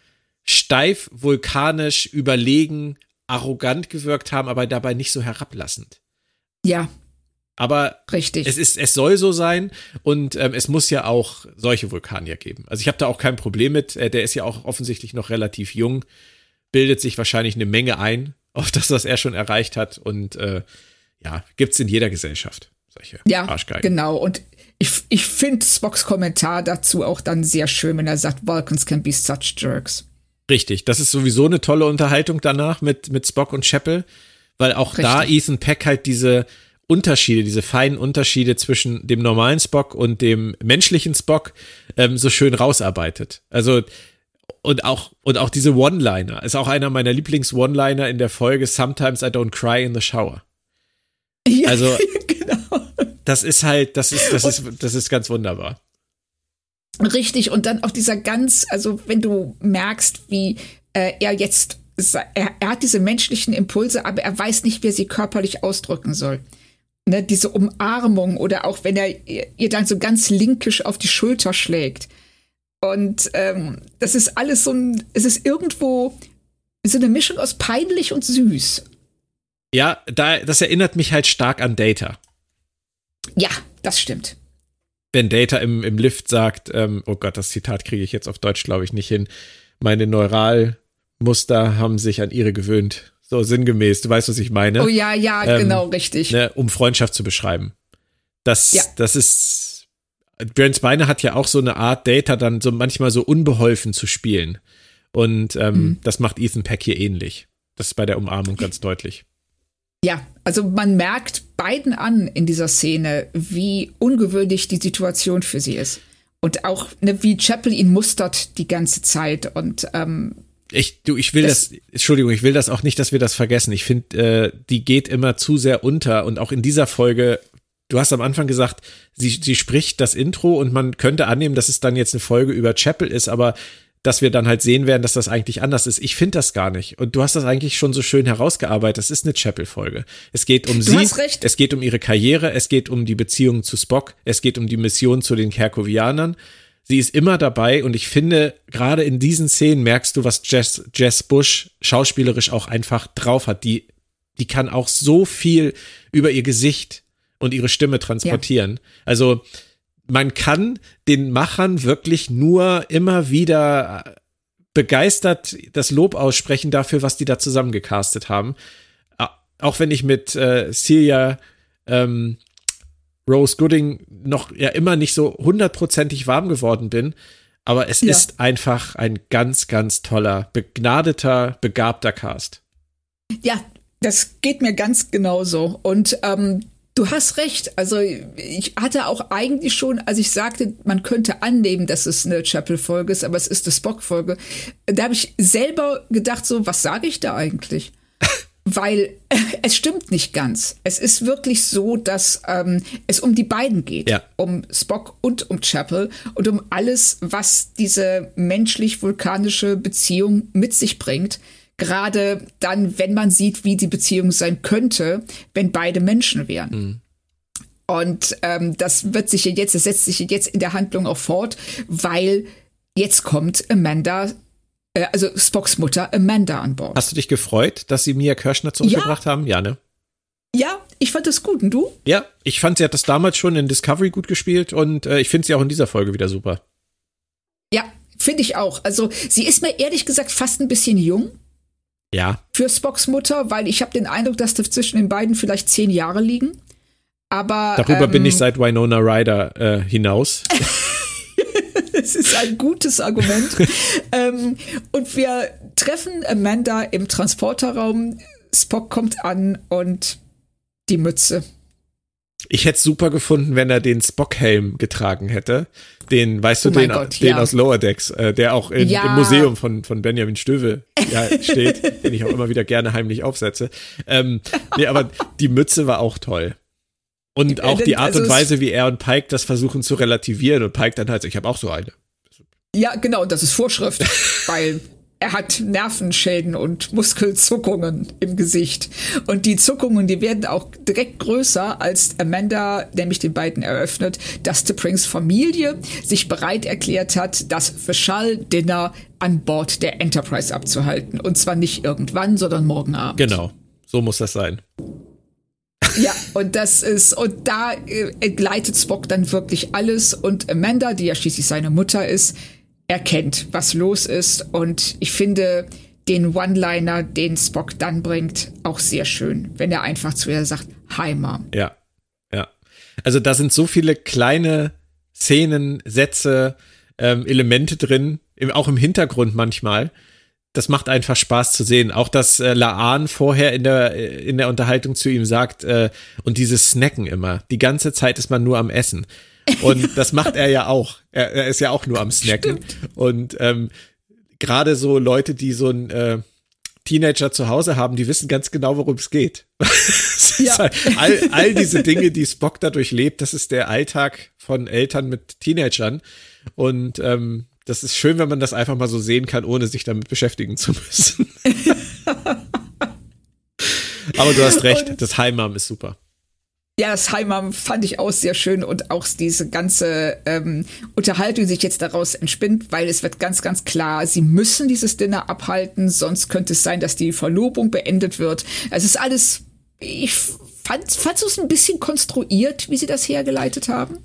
steif, vulkanisch, überlegen, arrogant gewirkt haben, aber dabei nicht so herablassend. Ja. Aber Richtig. es ist, es soll so sein und ähm, es muss ja auch solche Vulkanier geben. Also ich habe da auch kein Problem mit. Äh, der ist ja auch offensichtlich noch relativ jung, bildet sich wahrscheinlich eine Menge ein auf das, was er schon erreicht hat. Und äh, ja, gibt's in jeder Gesellschaft. Solche ja, Arschgeigen. genau. Und ich, ich finde Spocks Kommentar dazu auch dann sehr schön, wenn er sagt, Vulcans can be such jerks. Richtig, das ist sowieso eine tolle Unterhaltung danach mit, mit Spock und Chapel, weil auch Richtig. da Ethan Peck halt diese Unterschiede, diese feinen Unterschiede zwischen dem normalen Spock und dem menschlichen Spock ähm, so schön rausarbeitet. Also und auch und auch diese One-Liner ist auch einer meiner Lieblings-One-Liner in der Folge Sometimes I don't cry in the shower. Ja, also genau. Das ist halt, das ist, das ist, das ist ganz wunderbar. Richtig, und dann auch dieser ganz, also wenn du merkst, wie äh, er jetzt, er, er hat diese menschlichen Impulse, aber er weiß nicht, wie er sie körperlich ausdrücken soll. Ne, diese Umarmung oder auch wenn er ihr dann so ganz linkisch auf die Schulter schlägt. Und ähm, das ist alles so ein, es ist irgendwo so eine Mischung aus peinlich und süß. Ja, da, das erinnert mich halt stark an Data. Ja, das stimmt wenn Data im, im Lift sagt, ähm, oh Gott, das Zitat kriege ich jetzt auf Deutsch, glaube ich, nicht hin. Meine Neuralmuster haben sich an ihre gewöhnt. So sinngemäß, du weißt, was ich meine. Oh ja, ja, ähm, genau, richtig. Ne, um Freundschaft zu beschreiben. Das, ja. das ist. Brent Spiner hat ja auch so eine Art Data dann so manchmal so unbeholfen zu spielen. Und ähm, mhm. das macht Ethan Peck hier ähnlich. Das ist bei der Umarmung ganz deutlich. Ja, also man merkt beiden an in dieser Szene, wie ungewöhnlich die Situation für sie ist. Und auch, ne, wie Chapel ihn mustert die ganze Zeit. Und ähm, ich, du, ich will das, das, Entschuldigung, ich will das auch nicht, dass wir das vergessen. Ich finde, äh, die geht immer zu sehr unter und auch in dieser Folge, du hast am Anfang gesagt, sie, sie spricht das Intro und man könnte annehmen, dass es dann jetzt eine Folge über Chapel ist, aber dass wir dann halt sehen werden, dass das eigentlich anders ist. Ich finde das gar nicht. Und du hast das eigentlich schon so schön herausgearbeitet. Das ist eine Chapel-Folge. Es geht um du sie, hast recht. es geht um ihre Karriere, es geht um die Beziehung zu Spock, es geht um die Mission zu den Kerkovianern. Sie ist immer dabei und ich finde, gerade in diesen Szenen merkst du, was Jess, Jess Bush schauspielerisch auch einfach drauf hat. Die, die kann auch so viel über ihr Gesicht und ihre Stimme transportieren. Ja. Also, man kann den Machern wirklich nur immer wieder begeistert das Lob aussprechen dafür, was die da zusammengecastet haben. Auch wenn ich mit äh, Celia ähm, Rose Gooding noch ja immer nicht so hundertprozentig warm geworden bin, aber es ja. ist einfach ein ganz, ganz toller, begnadeter, begabter Cast. Ja, das geht mir ganz genauso. Und ähm, Du hast recht. Also ich hatte auch eigentlich schon, als ich sagte, man könnte annehmen, dass es eine Chapel-Folge ist, aber es ist eine Spock-Folge. Da habe ich selber gedacht, so, was sage ich da eigentlich? Weil äh, es stimmt nicht ganz. Es ist wirklich so, dass ähm, es um die beiden geht. Ja. Um Spock und um Chapel und um alles, was diese menschlich-vulkanische Beziehung mit sich bringt. Gerade dann, wenn man sieht, wie die Beziehung sein könnte, wenn beide Menschen wären. Mhm. Und ähm, das wird sich jetzt, das setzt sich jetzt in der Handlung auch fort, weil jetzt kommt Amanda, äh, also Spocks Mutter Amanda an Bord. Hast du dich gefreut, dass sie Mia Kirschner zurückgebracht ja. haben? Ja, ne? Ja, ich fand das gut. Und du? Ja, ich fand, sie hat das damals schon in Discovery gut gespielt und äh, ich finde sie auch in dieser Folge wieder super. Ja, finde ich auch. Also sie ist mir ehrlich gesagt fast ein bisschen jung. Ja. Für Spocks Mutter, weil ich habe den Eindruck, dass da zwischen den beiden vielleicht zehn Jahre liegen. Aber darüber ähm, bin ich ähm, seit Winona Ryder äh, hinaus. das ist ein gutes Argument. ähm, und wir treffen Amanda im Transporterraum. Spock kommt an und die Mütze. Ich hätte es super gefunden, wenn er den Spockhelm getragen hätte. Den, weißt du, oh den, Gott, den ja. aus Lower Decks, äh, der auch in, ja. im Museum von, von Benjamin Stöwe ja, steht, den ich auch immer wieder gerne heimlich aufsetze. Ähm, nee, aber die Mütze war auch toll. Und auch die Art also und Weise, wie er und Pike das versuchen zu relativieren und Pike dann halt, ich habe auch so eine. Ja, genau, das ist Vorschrift, weil er hat Nervenschäden und Muskelzuckungen im Gesicht. Und die Zuckungen, die werden auch direkt größer, als Amanda nämlich den beiden eröffnet, dass Prings Familie sich bereit erklärt hat, das Fischal-Dinner an Bord der Enterprise abzuhalten. Und zwar nicht irgendwann, sondern morgen Abend. Genau, so muss das sein. Ja, und das ist, und da äh, gleitet Spock dann wirklich alles. Und Amanda, die ja schließlich seine Mutter ist, erkennt, was los ist. Und ich finde den One-Liner, den Spock dann bringt, auch sehr schön, wenn er einfach zu ihr sagt, Hi Mom. Ja, ja. Also da sind so viele kleine Szenen, Sätze, ähm, Elemente drin, im, auch im Hintergrund manchmal. Das macht einfach Spaß zu sehen. Auch dass äh, Laan vorher in der, in der Unterhaltung zu ihm sagt, äh, und dieses Snacken immer. Die ganze Zeit ist man nur am Essen. Und das macht er ja auch. Er, er ist ja auch nur am Snacken. Stimmt. Und ähm, gerade so Leute, die so ein äh, Teenager zu Hause haben, die wissen ganz genau, worum es geht. ja. halt all, all diese Dinge, die Spock dadurch lebt, das ist der Alltag von Eltern mit Teenagern. Und ähm, das ist schön, wenn man das einfach mal so sehen kann, ohne sich damit beschäftigen zu müssen. Aber du hast recht, das Heimam ist super. Ja, das Heimam fand ich auch sehr schön und auch diese ganze ähm, Unterhaltung, die sich jetzt daraus entspinnt, weil es wird ganz, ganz klar, sie müssen dieses Dinner abhalten, sonst könnte es sein, dass die Verlobung beendet wird. Es ist alles, ich fand, fand es ein bisschen konstruiert, wie sie das hergeleitet haben.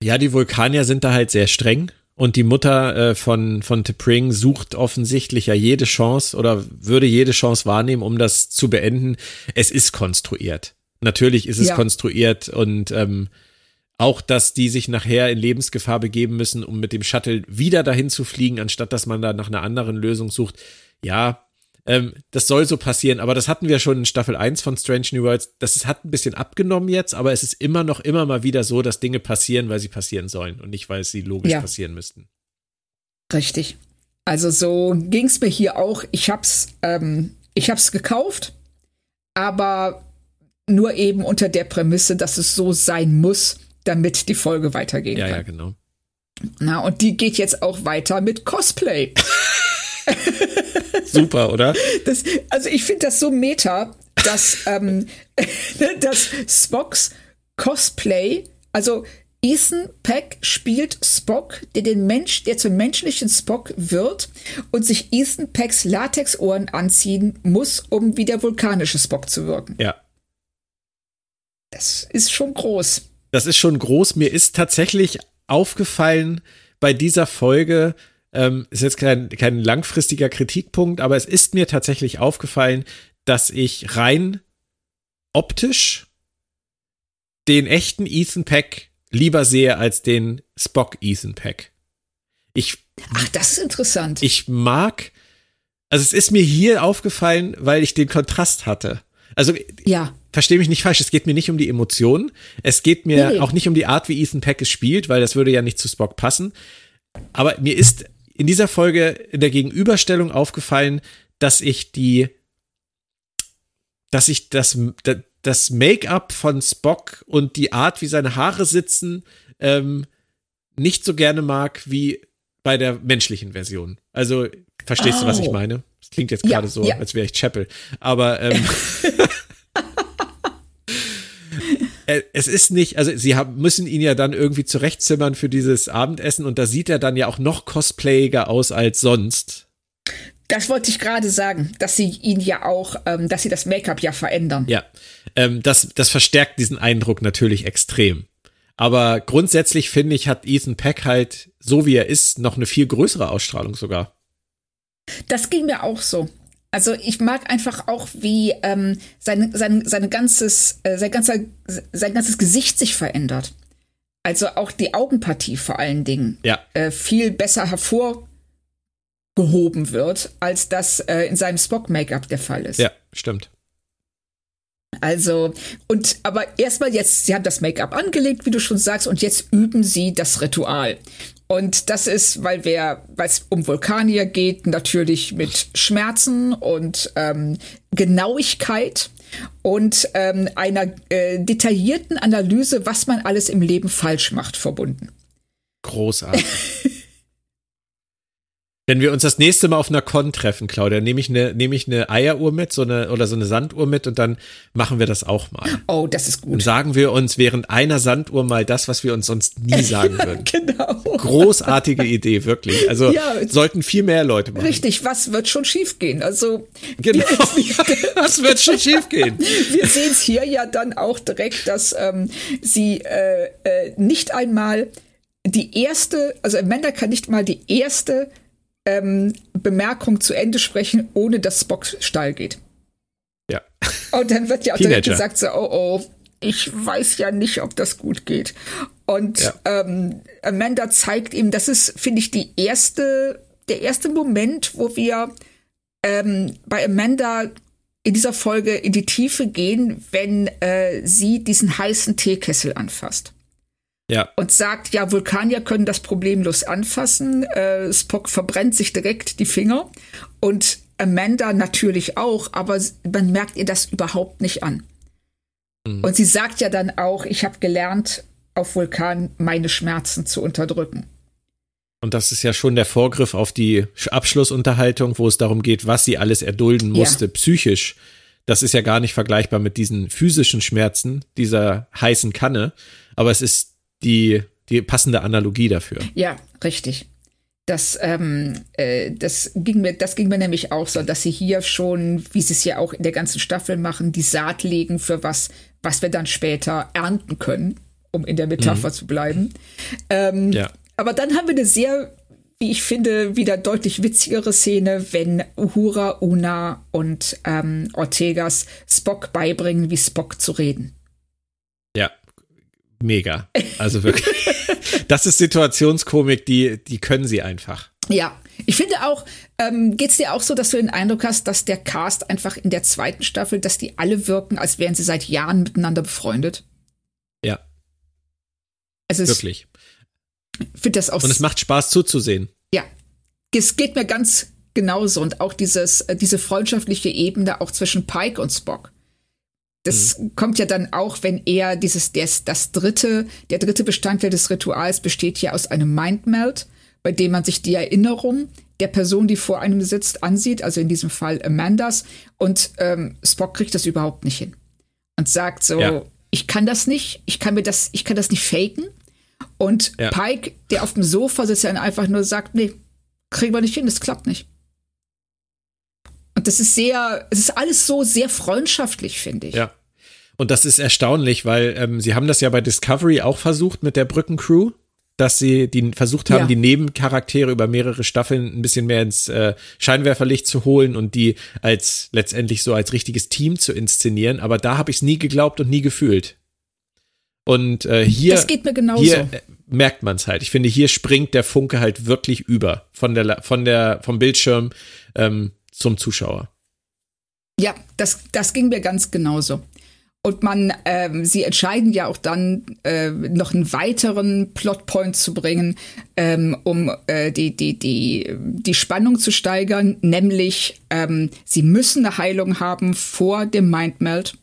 Ja, die Vulkanier sind da halt sehr streng. Und die Mutter äh, von, von T'Pring sucht offensichtlich ja jede Chance oder würde jede Chance wahrnehmen, um das zu beenden. Es ist konstruiert. Natürlich ist es ja. konstruiert und ähm, auch, dass die sich nachher in Lebensgefahr begeben müssen, um mit dem Shuttle wieder dahin zu fliegen, anstatt dass man da nach einer anderen Lösung sucht. Ja, ähm, das soll so passieren, aber das hatten wir schon in Staffel 1 von Strange New Worlds. Das ist, hat ein bisschen abgenommen jetzt, aber es ist immer noch immer mal wieder so, dass Dinge passieren, weil sie passieren sollen und nicht, weil sie logisch ja. passieren müssten. Richtig. Also so ging es mir hier auch. Ich hab's, ähm, ich hab's gekauft, aber nur eben unter der Prämisse, dass es so sein muss, damit die Folge weitergehen ja, kann. Ja, ja, genau. Na, und die geht jetzt auch weiter mit Cosplay. Super, oder? Das, also ich finde das so meta, dass, ähm, dass Spocks Cosplay, also Ethan Peck spielt Spock, der den Mensch, der zum menschlichen Spock wird und sich Ethan Pecks Latexohren anziehen muss, um wie der vulkanische Spock zu wirken. Ja. Das ist schon groß. Das ist schon groß. Mir ist tatsächlich aufgefallen bei dieser Folge, ähm, ist jetzt kein, kein langfristiger Kritikpunkt, aber es ist mir tatsächlich aufgefallen, dass ich rein optisch den echten Ethan Peck lieber sehe als den Spock Ethan Peck. Ich, Ach, das ist interessant. Ich mag, also es ist mir hier aufgefallen, weil ich den Kontrast hatte. Also, ja. Verstehe mich nicht falsch, es geht mir nicht um die Emotionen. Es geht mir nee. auch nicht um die Art, wie Ethan Peck es spielt, weil das würde ja nicht zu Spock passen. Aber mir ist in dieser Folge in der Gegenüberstellung aufgefallen, dass ich die, dass ich das, das Make-up von Spock und die Art, wie seine Haare sitzen, ähm, nicht so gerne mag wie bei der menschlichen Version. Also, verstehst oh. du, was ich meine? Das klingt jetzt gerade ja, so, ja. als wäre ich Chapel. Aber ähm, Äh, es ist nicht, also sie haben, müssen ihn ja dann irgendwie zurechtzimmern für dieses Abendessen und da sieht er dann ja auch noch cosplayiger aus als sonst. Das wollte ich gerade sagen, dass sie ihn ja auch, ähm, dass sie das Make-up ja verändern. Ja, ähm, das, das verstärkt diesen Eindruck natürlich extrem. Aber grundsätzlich finde ich, hat Ethan Peck halt, so wie er ist, noch eine viel größere Ausstrahlung sogar. Das ging mir auch so. Also ich mag einfach auch, wie ähm, sein, sein, sein, ganzes, äh, sein, ganzer, sein ganzes Gesicht sich verändert. Also auch die Augenpartie vor allen Dingen ja. äh, viel besser hervorgehoben wird, als das äh, in seinem Spock-Make-up der Fall ist. Ja, stimmt. Also, und aber erstmal jetzt, sie haben das Make-up angelegt, wie du schon sagst, und jetzt üben sie das Ritual. Und das ist, weil wir, weil es um Vulkanier geht, natürlich mit Schmerzen und ähm, Genauigkeit und ähm, einer äh, detaillierten Analyse, was man alles im Leben falsch macht, verbunden. Großartig. Wenn wir uns das nächste Mal auf einer Con treffen, Claudia, nehme ich eine, nehme ich eine Eieruhr mit, so eine, oder so eine Sanduhr mit und dann machen wir das auch mal. Oh, das ist gut. Und sagen wir uns während einer Sanduhr mal das, was wir uns sonst nie sagen würden. genau. Großartige Idee, wirklich. Also ja, sollten viel mehr Leute machen. Richtig, was wird schon schiefgehen? Also. Genau. was wird schon schiefgehen? wir sehen es hier ja dann auch direkt, dass ähm, sie äh, äh, nicht einmal die erste, also Amanda kann nicht mal die erste ähm, Bemerkung zu Ende sprechen, ohne dass Spock steil geht. Ja. Und dann wird ja auch direkt gesagt, so, oh oh, ich weiß ja nicht, ob das gut geht. Und ja. ähm, Amanda zeigt ihm, das ist, finde ich, die erste, der erste Moment, wo wir ähm, bei Amanda in dieser Folge in die Tiefe gehen, wenn äh, sie diesen heißen Teekessel anfasst. Ja. Und sagt, ja, Vulkanier können das problemlos anfassen. Äh, Spock verbrennt sich direkt die Finger. Und Amanda natürlich auch, aber man merkt ihr das überhaupt nicht an. Mhm. Und sie sagt ja dann auch, ich habe gelernt, auf Vulkan meine Schmerzen zu unterdrücken. Und das ist ja schon der Vorgriff auf die Abschlussunterhaltung, wo es darum geht, was sie alles erdulden musste, ja. psychisch. Das ist ja gar nicht vergleichbar mit diesen physischen Schmerzen dieser heißen Kanne, aber es ist die, die passende Analogie dafür. Ja, richtig. Das, ähm, äh, das, ging mir, das ging mir nämlich auch so, dass sie hier schon, wie sie es ja auch in der ganzen Staffel machen, die Saat legen für was, was wir dann später ernten können, um in der Metapher mhm. zu bleiben. Ähm, ja. Aber dann haben wir eine sehr, wie ich finde, wieder deutlich witzigere Szene, wenn Uhura, Una und ähm, Ortegas Spock beibringen, wie Spock zu reden. Mega. Also wirklich. das ist Situationskomik, die, die können sie einfach. Ja, ich finde auch, ähm, geht es dir auch so, dass du den Eindruck hast, dass der Cast einfach in der zweiten Staffel, dass die alle wirken, als wären sie seit Jahren miteinander befreundet? Ja. Es ist, Wirklich finde das auch. Und es macht Spaß zuzusehen. Ja. Es geht mir ganz genauso. Und auch dieses, äh, diese freundschaftliche Ebene auch zwischen Pike und Spock. Das mhm. kommt ja dann auch, wenn er dieses, das, das dritte, der dritte Bestandteil des Rituals besteht ja aus einem Mindmeld, bei dem man sich die Erinnerung der Person, die vor einem sitzt, ansieht, also in diesem Fall Amandas, und ähm, Spock kriegt das überhaupt nicht hin. Und sagt so, ja. ich kann das nicht, ich kann mir das, ich kann das nicht faken, und ja. Pike, der auf dem Sofa sitzt, dann einfach nur sagt, nee, kriegen wir nicht hin, das klappt nicht. Und das ist sehr, es ist alles so sehr freundschaftlich, finde ich. Ja. Und das ist erstaunlich, weil ähm, sie haben das ja bei Discovery auch versucht mit der Brückencrew, dass sie die versucht haben, ja. die Nebencharaktere über mehrere Staffeln ein bisschen mehr ins äh, Scheinwerferlicht zu holen und die als letztendlich so als richtiges Team zu inszenieren. Aber da habe ich es nie geglaubt und nie gefühlt. Und äh, hier, das geht mir genauso. hier äh, merkt man es halt. Ich finde, hier springt der Funke halt wirklich über von der, von der, vom Bildschirm ähm, zum Zuschauer. Ja, das, das ging mir ganz genauso. Und man, ähm, sie entscheiden ja auch dann, äh, noch einen weiteren Plotpoint zu bringen, ähm, um äh, die, die, die, die Spannung zu steigern, nämlich ähm, sie müssen eine Heilung haben vor dem Mindmeld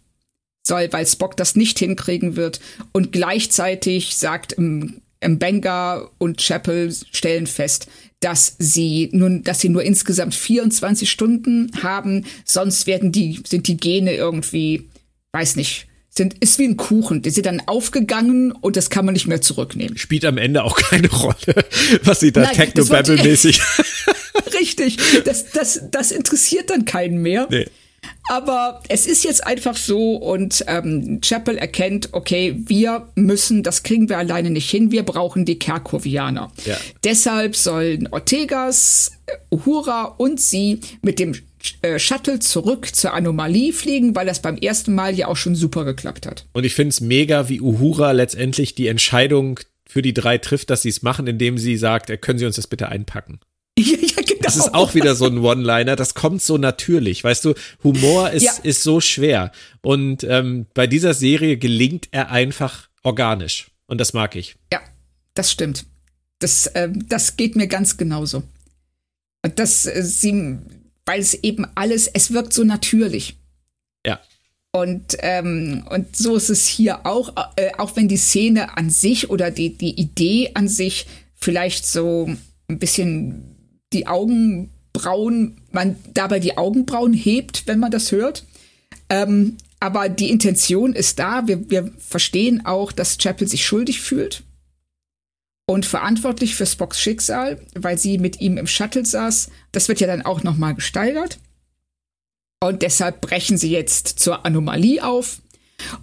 soll, weil Spock das nicht hinkriegen wird. Und gleichzeitig sagt im, im Benga und Chapel stellen fest, dass sie nun, dass sie nur insgesamt 24 Stunden haben, sonst werden die, sind die Gene irgendwie, weiß nicht, sind, ist wie ein Kuchen. Die sind dann aufgegangen und das kann man nicht mehr zurücknehmen. Spielt am Ende auch keine Rolle, was sie da Techno-Babble-mäßig. Richtig. Das, das, das interessiert dann keinen mehr. Nee. Aber es ist jetzt einfach so und ähm, Chapel erkennt, okay, wir müssen, das kriegen wir alleine nicht hin, wir brauchen die Kerkovianer. Ja. Deshalb sollen Ortegas, Uhura und sie mit dem äh, Shuttle zurück zur Anomalie fliegen, weil das beim ersten Mal ja auch schon super geklappt hat. Und ich finde es mega, wie Uhura letztendlich die Entscheidung für die drei trifft, dass sie es machen, indem sie sagt, äh, können Sie uns das bitte einpacken. ja, genau. Das ist auch wieder so ein One-Liner, das kommt so natürlich. Weißt du, Humor ist, ja. ist so schwer. Und ähm, bei dieser Serie gelingt er einfach organisch. Und das mag ich. Ja, das stimmt. Das, äh, das geht mir ganz genauso. Das, äh, sie, weil es eben alles, es wirkt so natürlich. Ja. Und, ähm, und so ist es hier auch, äh, auch wenn die Szene an sich oder die, die Idee an sich vielleicht so ein bisschen die Augenbrauen, man dabei die Augenbrauen hebt, wenn man das hört. Ähm, aber die Intention ist da. Wir, wir verstehen auch, dass Chapel sich schuldig fühlt und verantwortlich für Spocks Schicksal, weil sie mit ihm im Shuttle saß. Das wird ja dann auch noch mal gesteigert. Und deshalb brechen sie jetzt zur Anomalie auf.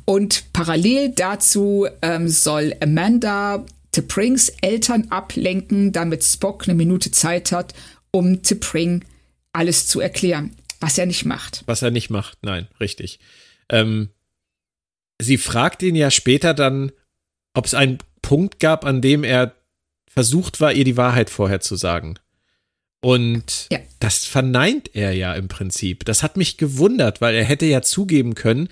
Und parallel dazu ähm, soll Amanda T'Prings Eltern ablenken, damit Spock eine Minute Zeit hat, um T'Pring alles zu erklären, was er nicht macht. Was er nicht macht, nein, richtig. Ähm, sie fragt ihn ja später dann, ob es einen Punkt gab, an dem er versucht war, ihr die Wahrheit vorher zu sagen. Und ja. das verneint er ja im Prinzip. Das hat mich gewundert, weil er hätte ja zugeben können,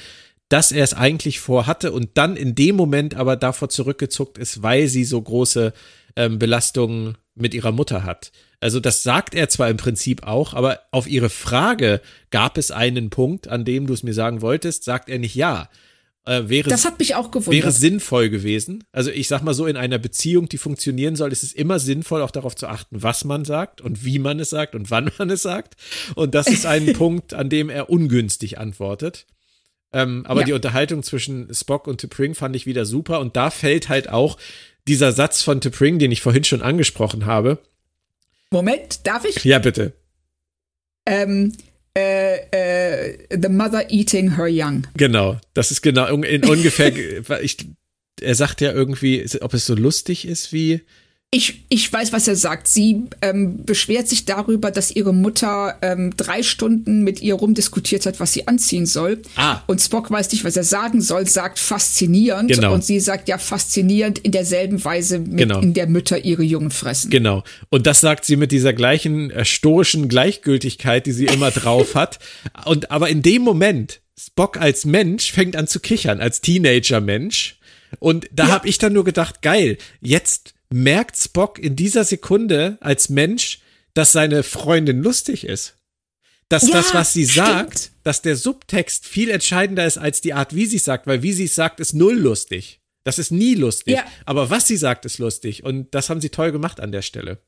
dass er es eigentlich vorhatte und dann in dem Moment aber davor zurückgezuckt ist, weil sie so große ähm, Belastungen mit ihrer Mutter hat. Also das sagt er zwar im Prinzip auch, aber auf ihre Frage, gab es einen Punkt, an dem du es mir sagen wolltest, sagt er nicht ja. Äh, wäre, das hat mich auch gewundert. Wäre sinnvoll gewesen. Also ich sag mal so, in einer Beziehung, die funktionieren soll, ist es immer sinnvoll, auch darauf zu achten, was man sagt und wie man es sagt und wann man es sagt. Und das ist ein Punkt, an dem er ungünstig antwortet. Ähm, aber ja. die Unterhaltung zwischen Spock und T'Pring fand ich wieder super. Und da fällt halt auch dieser Satz von T'Pring, den ich vorhin schon angesprochen habe. Moment, darf ich? Ja, bitte. Ähm, äh, äh, The Mother Eating Her Young. Genau, das ist genau in ungefähr, ich, er sagt ja irgendwie, ob es so lustig ist wie, ich, ich weiß, was er sagt. Sie ähm, beschwert sich darüber, dass ihre Mutter ähm, drei Stunden mit ihr rumdiskutiert hat, was sie anziehen soll. Ah. Und Spock weiß nicht, was er sagen soll, sagt faszinierend. Genau. Und sie sagt ja faszinierend in derselben Weise, mit, genau. in der Mütter ihre Jungen fressen. Genau. Und das sagt sie mit dieser gleichen äh, stoischen Gleichgültigkeit, die sie immer drauf hat. Und aber in dem Moment, Spock als Mensch fängt an zu kichern, als Teenager-Mensch. Und da ja. habe ich dann nur gedacht, geil, jetzt merkt Spock in dieser Sekunde als Mensch, dass seine Freundin lustig ist. Dass ja, das, was sie stimmt. sagt, dass der Subtext viel entscheidender ist als die Art, wie sie es sagt, weil wie sie es sagt, ist null lustig. Das ist nie lustig. Ja. Aber was sie sagt, ist lustig. Und das haben sie toll gemacht an der Stelle.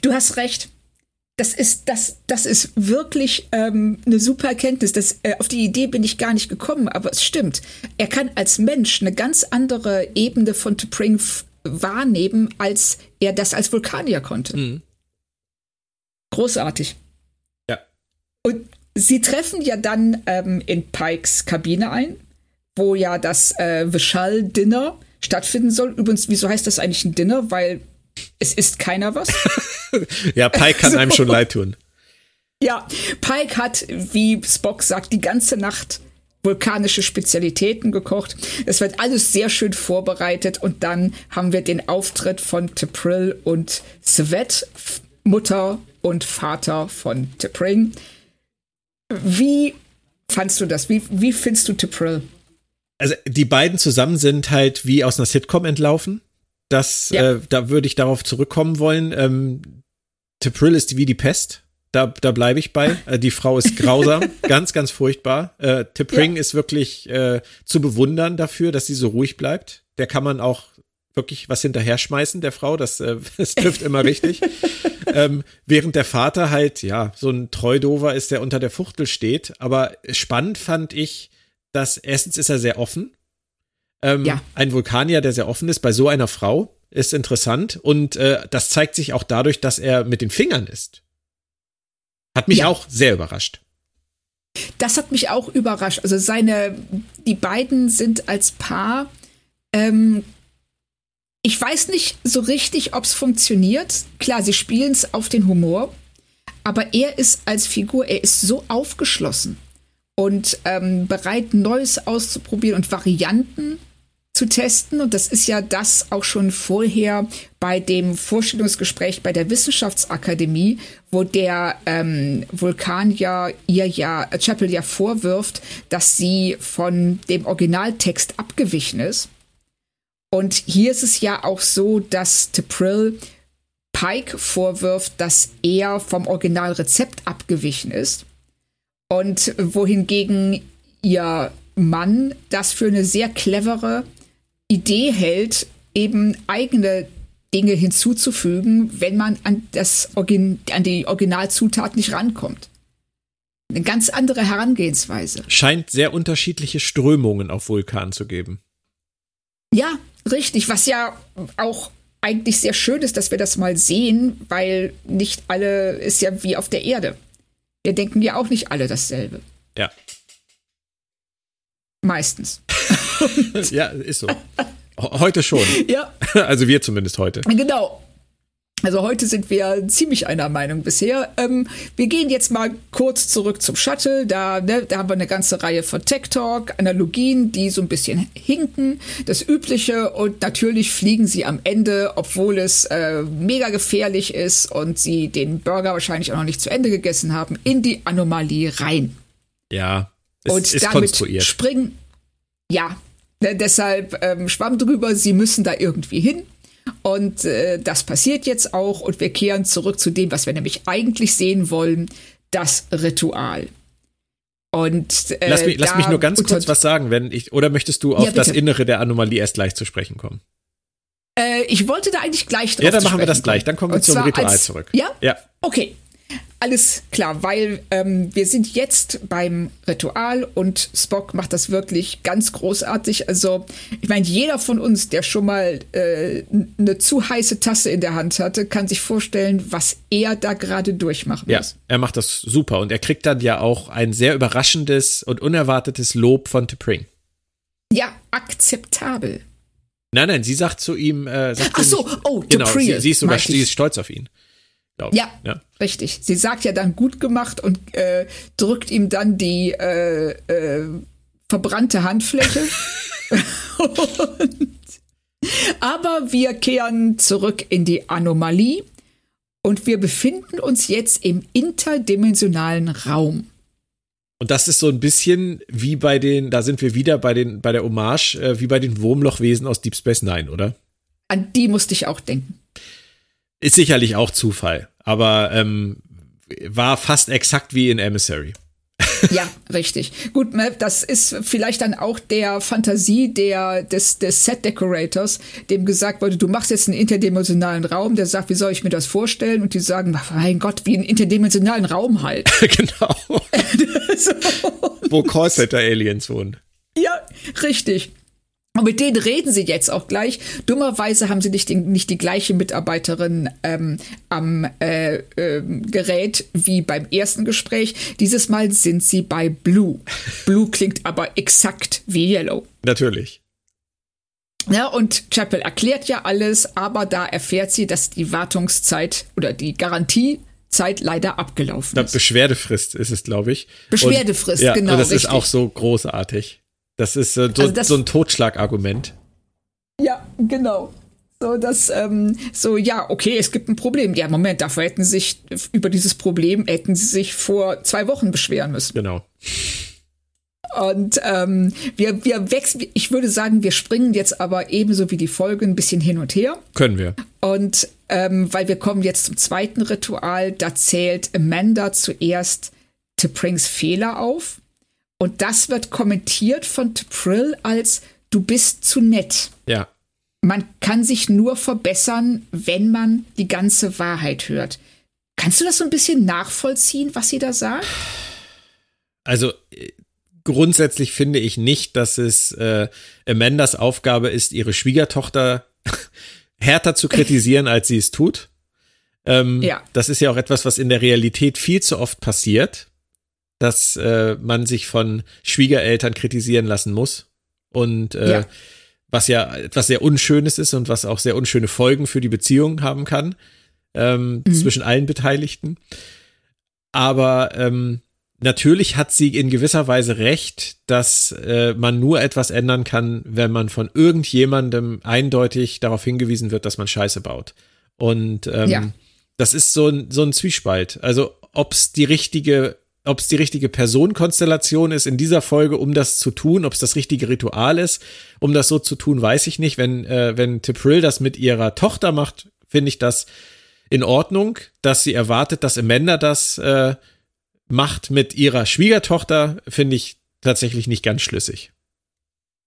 Du hast recht. Das ist, das, das ist wirklich ähm, eine super Erkenntnis. Das, äh, auf die Idee bin ich gar nicht gekommen, aber es stimmt. Er kann als Mensch eine ganz andere Ebene von T'Pring wahrnehmen, als er das als Vulkanier konnte. Mhm. Großartig. Ja. Und sie treffen ja dann ähm, in Pikes Kabine ein, wo ja das äh, Vishal Dinner stattfinden soll. Übrigens, wieso heißt das eigentlich ein Dinner? Weil es ist keiner was. ja, Pike kann so. einem schon leid tun. Ja, Pike hat, wie Spock sagt, die ganze Nacht vulkanische Spezialitäten gekocht. Es wird alles sehr schön vorbereitet und dann haben wir den Auftritt von T'Pril und Svet, Mutter und Vater von T'Pring. Wie fandst du das? Wie, wie findest du T'Pril? Also die beiden zusammen sind halt wie aus einer Sitcom entlaufen. Das, ja. äh, da würde ich darauf zurückkommen wollen. Ähm, T'Pril ist wie die Pest. Da, da bleibe ich bei. Äh, die Frau ist grausam, ganz, ganz furchtbar. Äh, Tipring ja. ist wirklich äh, zu bewundern dafür, dass sie so ruhig bleibt. Der kann man auch wirklich was hinterher schmeißen, der Frau. Das, äh, das trifft immer richtig. ähm, während der Vater halt, ja, so ein Treudover ist, der unter der Fuchtel steht. Aber spannend fand ich, dass erstens ist er sehr offen. Ähm, ja. Ein Vulkanier, der sehr offen ist, bei so einer Frau ist interessant. Und äh, das zeigt sich auch dadurch, dass er mit den Fingern ist. Hat mich ja. auch sehr überrascht. Das hat mich auch überrascht. Also seine, die beiden sind als Paar. Ähm, ich weiß nicht so richtig, ob es funktioniert. Klar, sie spielen es auf den Humor, aber er ist als Figur, er ist so aufgeschlossen und ähm, bereit, Neues auszuprobieren und Varianten zu testen. Und das ist ja das auch schon vorher bei dem Vorstellungsgespräch bei der Wissenschaftsakademie, wo der ähm, Vulkanier ihr ja, äh, Chapel ja vorwirft, dass sie von dem Originaltext abgewichen ist. Und hier ist es ja auch so, dass T'Pril Pike vorwirft, dass er vom Originalrezept abgewichen ist. Und wohingegen ihr Mann das für eine sehr clevere Idee hält, eben eigene Dinge hinzuzufügen, wenn man an, das Origin an die Originalzutat nicht rankommt. Eine ganz andere Herangehensweise. Scheint sehr unterschiedliche Strömungen auf Vulkan zu geben. Ja, richtig, was ja auch eigentlich sehr schön ist, dass wir das mal sehen, weil nicht alle ist ja wie auf der Erde. Wir denken ja auch nicht alle dasselbe. Ja. Meistens. ja, ist so. Heute schon. Ja. Also wir zumindest heute. Genau. Also heute sind wir ziemlich einer Meinung bisher. Ähm, wir gehen jetzt mal kurz zurück zum Shuttle. Da, ne, da haben wir eine ganze Reihe von Tech Talk, Analogien, die so ein bisschen hinken. Das Übliche und natürlich fliegen sie am Ende, obwohl es äh, mega gefährlich ist und sie den Burger wahrscheinlich auch noch nicht zu Ende gegessen haben, in die Anomalie rein. Ja, es und ist damit konstruiert. springen. Ja, deshalb ähm, schwamm drüber. Sie müssen da irgendwie hin. Und äh, das passiert jetzt auch und wir kehren zurück zu dem, was wir nämlich eigentlich sehen wollen, das Ritual. Und äh, Lass mich, lass mich nur ganz kurz was sagen, wenn ich, oder möchtest du auf Ja, das. Innere der Anomalie erst gleich zu sprechen kommen? Äh, ich wollte da eigentlich gleich drauf Ja, dann machen wir das gleich. Dann kommen wir Und zum Ritual als, zurück. Ja? Ja. Okay. Alles klar, weil ähm, wir sind jetzt beim Ritual und Spock macht das wirklich ganz großartig. Also, ich meine, jeder von uns, der schon mal äh, eine zu heiße Tasse in der Hand hatte, kann sich vorstellen, was er da gerade durchmachen Ja, muss. er macht das super und er kriegt dann ja auch ein sehr überraschendes und unerwartetes Lob von T'Pring. Ja, akzeptabel. Nein, nein, sie sagt zu ihm, äh, sagt Ach so, nicht- oh, genau, sie, sie ist sogar, sie ist stolz auf ihn. Glaub. Ja, ja. richtig. Sie sagt ja dann gut gemacht und äh, drückt ihm dann die äh, äh, verbrannte Handfläche. und, aber wir kehren zurück in die Anomalie und wir befinden uns jetzt im interdimensionalen Raum. Und das ist so ein bisschen wie bei den, da sind wir wieder bei den, bei der Hommage, äh, wie bei den Wurmlochwesen aus Deep Space Nine, oder? An die musste ich auch denken. Ist sicherlich auch Zufall, aber ähm, war fast exakt wie in Emissary. Ja, richtig. Gut, ne, das ist vielleicht dann auch der Fantasie der, des, des Set-Decorators, dem gesagt wurde, du machst jetzt einen interdimensionalen Raum, der sagt, wie soll ich mir das vorstellen? Und die sagen, mein Gott, wie einen interdimensionalen Raum halt. genau. Wo Callcenter-Aliens wohnen. ja, richtig. Und mit denen reden sie jetzt auch gleich. Dummerweise haben sie nicht, den, nicht die gleiche Mitarbeiterin ähm, am äh, ähm, Gerät wie beim ersten Gespräch. Dieses Mal sind sie bei Blue. Blue klingt aber exakt wie Yellow. Natürlich. Ja, und Chapel erklärt ja alles, aber da erfährt sie, dass die Wartungszeit oder die Garantiezeit leider abgelaufen ist. Beschwerdefrist ist es, glaube ich. Beschwerdefrist, und, ja, genau, Und das ist richtig. auch so großartig. Das ist äh, so, Also das- so ein Totschlagargument. Ja, genau. So, das, ähm, so, ja, okay, es gibt ein Problem. Ja, Moment, dafür hätten sie sich, über dieses Problem hätten sie sich vor zwei Wochen beschweren müssen. Genau. Und ähm, wir, wir wechseln, ich würde sagen, wir springen jetzt aber ebenso wie die Folge ein bisschen hin und her. Können wir. Und ähm, weil wir kommen jetzt zum zweiten Ritual, da zählt Amanda zuerst T'Prings Fehler auf. Und das wird kommentiert von T'Prill als du bist zu nett. Ja. Man kann sich nur verbessern, wenn man die ganze Wahrheit hört. Kannst du das so ein bisschen nachvollziehen, was sie da sagt? Also äh, grundsätzlich finde ich nicht, dass es äh, Amandas Aufgabe ist, ihre Schwiegertochter härter zu kritisieren, als sie es tut. Ähm, Ja. Das ist ja auch etwas, was in der Realität viel zu oft passiert, dass äh, man sich von Schwiegereltern kritisieren lassen muss. Und äh, Ja. was ja etwas sehr Unschönes ist und was auch sehr unschöne Folgen für die Beziehung haben kann ähm, zwischen allen Beteiligten. Aber ähm, natürlich hat sie in gewisser Weise recht, dass äh, man nur etwas ändern kann, wenn man von irgendjemandem eindeutig darauf hingewiesen wird, dass man Scheiße baut. Und ähm, Ja. das ist so ein, so ein Zwiespalt. Also ob es die richtige, ob es die richtige Personenkonstellation ist in dieser Folge, um das zu tun, ob es das richtige Ritual ist, um das so zu tun, weiß ich nicht. Wenn, äh, wenn Tiprill das mit ihrer Tochter macht, finde ich das in Ordnung, dass sie erwartet, dass Amanda das äh, macht mit ihrer Schwiegertochter, finde ich tatsächlich nicht ganz schlüssig.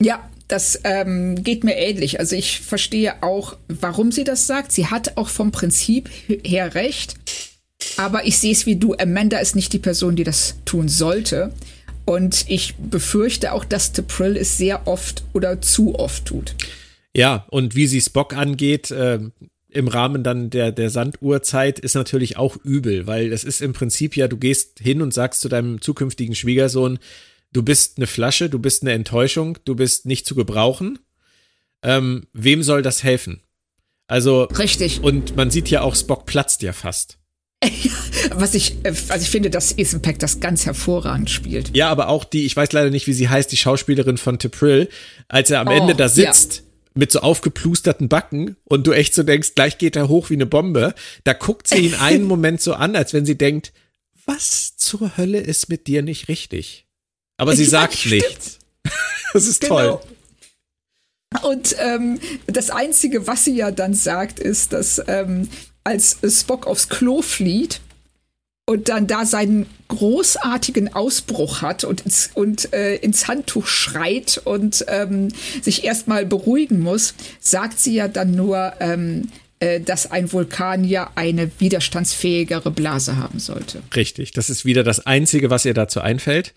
Ja, das ähm, geht mir ähnlich. Also ich verstehe auch, warum sie das sagt. Sie hat auch vom Prinzip her recht. Aber ich sehe es wie du. Amanda ist nicht die Person, die das tun sollte. Und ich befürchte auch, dass T'Prill es sehr oft oder zu oft tut. Ja, und wie sie Spock angeht, äh, im Rahmen dann der, der Sanduhrzeit ist natürlich auch übel, weil das ist im Prinzip ja, du gehst hin und sagst zu deinem zukünftigen Schwiegersohn, du bist eine Flasche, du bist eine Enttäuschung, du bist nicht zu gebrauchen. Ähm, wem soll das helfen? Also. Richtig. Und man sieht ja auch, Spock platzt ja fast. Was ich, äh, also ich finde, dass Ethan Peck das ganz hervorragend spielt. Ja, aber auch die, ich weiß leider nicht, wie sie heißt, die Schauspielerin von Tipril, als er am oh, Ende da sitzt. Ja. Mit so aufgeplusterten Backen und du echt so denkst, gleich geht er hoch wie eine Bombe. Da guckt sie ihn einen Moment so an, als wenn sie denkt, was zur Hölle ist mit dir nicht richtig? Aber sie ja, sagt stimmt. nichts. Das ist genau. toll. Und ähm, das Einzige, was sie ja dann sagt, ist, dass ähm, als Spock aufs Klo flieht und dann da seinen großartigen Ausbruch hat und ins, und, äh, ins Handtuch schreit und ähm, sich erstmal beruhigen muss, sagt sie ja dann nur, ähm, äh, dass ein Vulkan ja eine widerstandsfähigere Blase haben sollte. Richtig, das ist wieder das Einzige, was ihr dazu einfällt.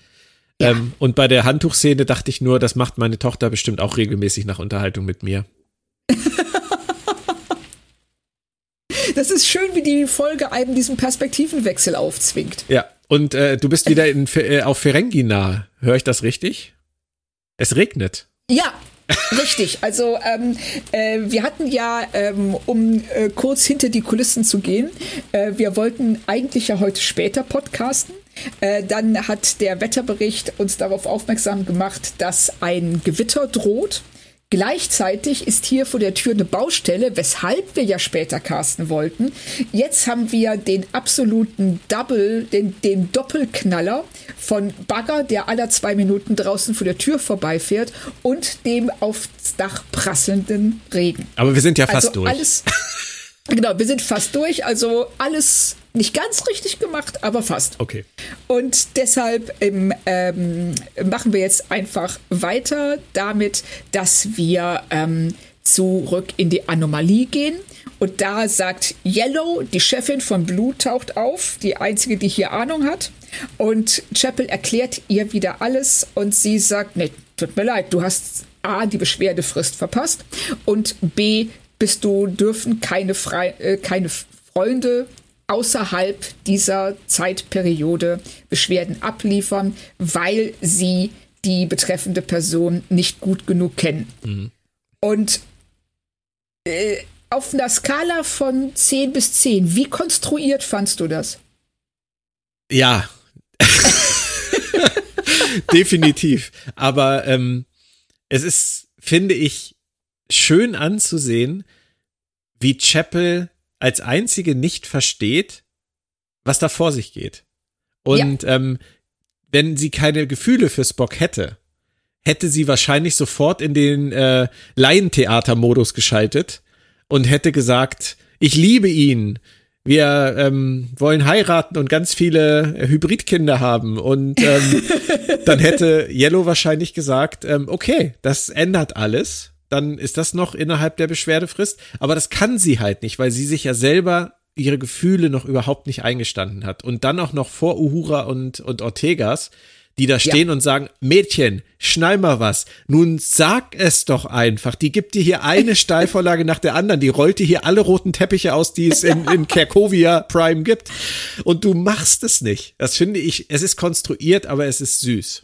Ja. Ähm, und bei der Handtuchszene dachte ich nur, das macht meine Tochter bestimmt auch regelmäßig nach Unterhaltung mit mir. Das ist schön, wie die Folge einem diesen Perspektivenwechsel aufzwingt. Ja, und äh, du bist wieder in, äh, auf Ferengi nah. Höre ich das richtig? Es regnet. Ja, Richtig, also ähm, äh, wir hatten ja, ähm, um äh, kurz hinter die Kulissen zu gehen, äh, wir wollten eigentlich ja heute später podcasten. Äh, dann hat der Wetterbericht uns darauf aufmerksam gemacht, dass ein Gewitter droht. Gleichzeitig ist hier vor der Tür eine Baustelle, weshalb wir ja später casten wollten. Jetzt haben wir den absoluten Double, den, den Doppelknaller von Bagger, der alle zwei Minuten draußen vor der Tür vorbeifährt und dem aufs Dach prasselnden Regen. Aber wir sind ja fast also durch. Alles, genau, wir sind fast durch. Also alles nicht ganz richtig gemacht, aber fast. Okay. Und deshalb ähm, ähm, machen wir jetzt einfach weiter damit, dass wir ähm, zurück in die Anomalie gehen. Und da sagt Yellow, die Chefin von Blue, taucht auf, die einzige, die hier Ahnung hat. Und Chapel erklärt ihr wieder alles und sie sagt, nee, tut mir leid, du hast A, die Beschwerdefrist verpasst und B, bist du dürfen keine, Fre äh, keine Freunde außerhalb dieser Zeitperiode Beschwerden abliefern, weil sie die betreffende Person nicht gut genug kennen. Mhm. Und äh, auf einer Skala von 10 bis 10, wie konstruiert fandst du das? Ja. Definitiv. Aber ähm, es ist, finde ich, schön anzusehen, wie Chapel als einzige nicht versteht, was da vor sich geht. Und ja. ähm, wenn sie keine Gefühle für Spock hätte, hätte sie wahrscheinlich sofort in den äh, Laientheater-Modus geschaltet und hätte gesagt, ich liebe ihn, wir ähm, wollen heiraten und ganz viele Hybridkinder haben. Und ähm, dann hätte Yellow wahrscheinlich gesagt, ähm, okay, das ändert alles dann ist das noch innerhalb der Beschwerdefrist. Aber das kann sie halt nicht, weil sie sich ja selber ihre Gefühle noch überhaupt nicht eingestanden hat. Und dann auch noch vor Uhura und, und Ortegas, die da stehen ja. und sagen, Mädchen, schnall mal was. Nun sag es doch einfach. Die gibt dir hier eine Steilvorlage nach der anderen. Die rollt dir hier alle roten Teppiche aus, die es in, in Kerkovia Prime gibt. Und du machst es nicht. Das finde ich, es ist konstruiert, aber es ist süß.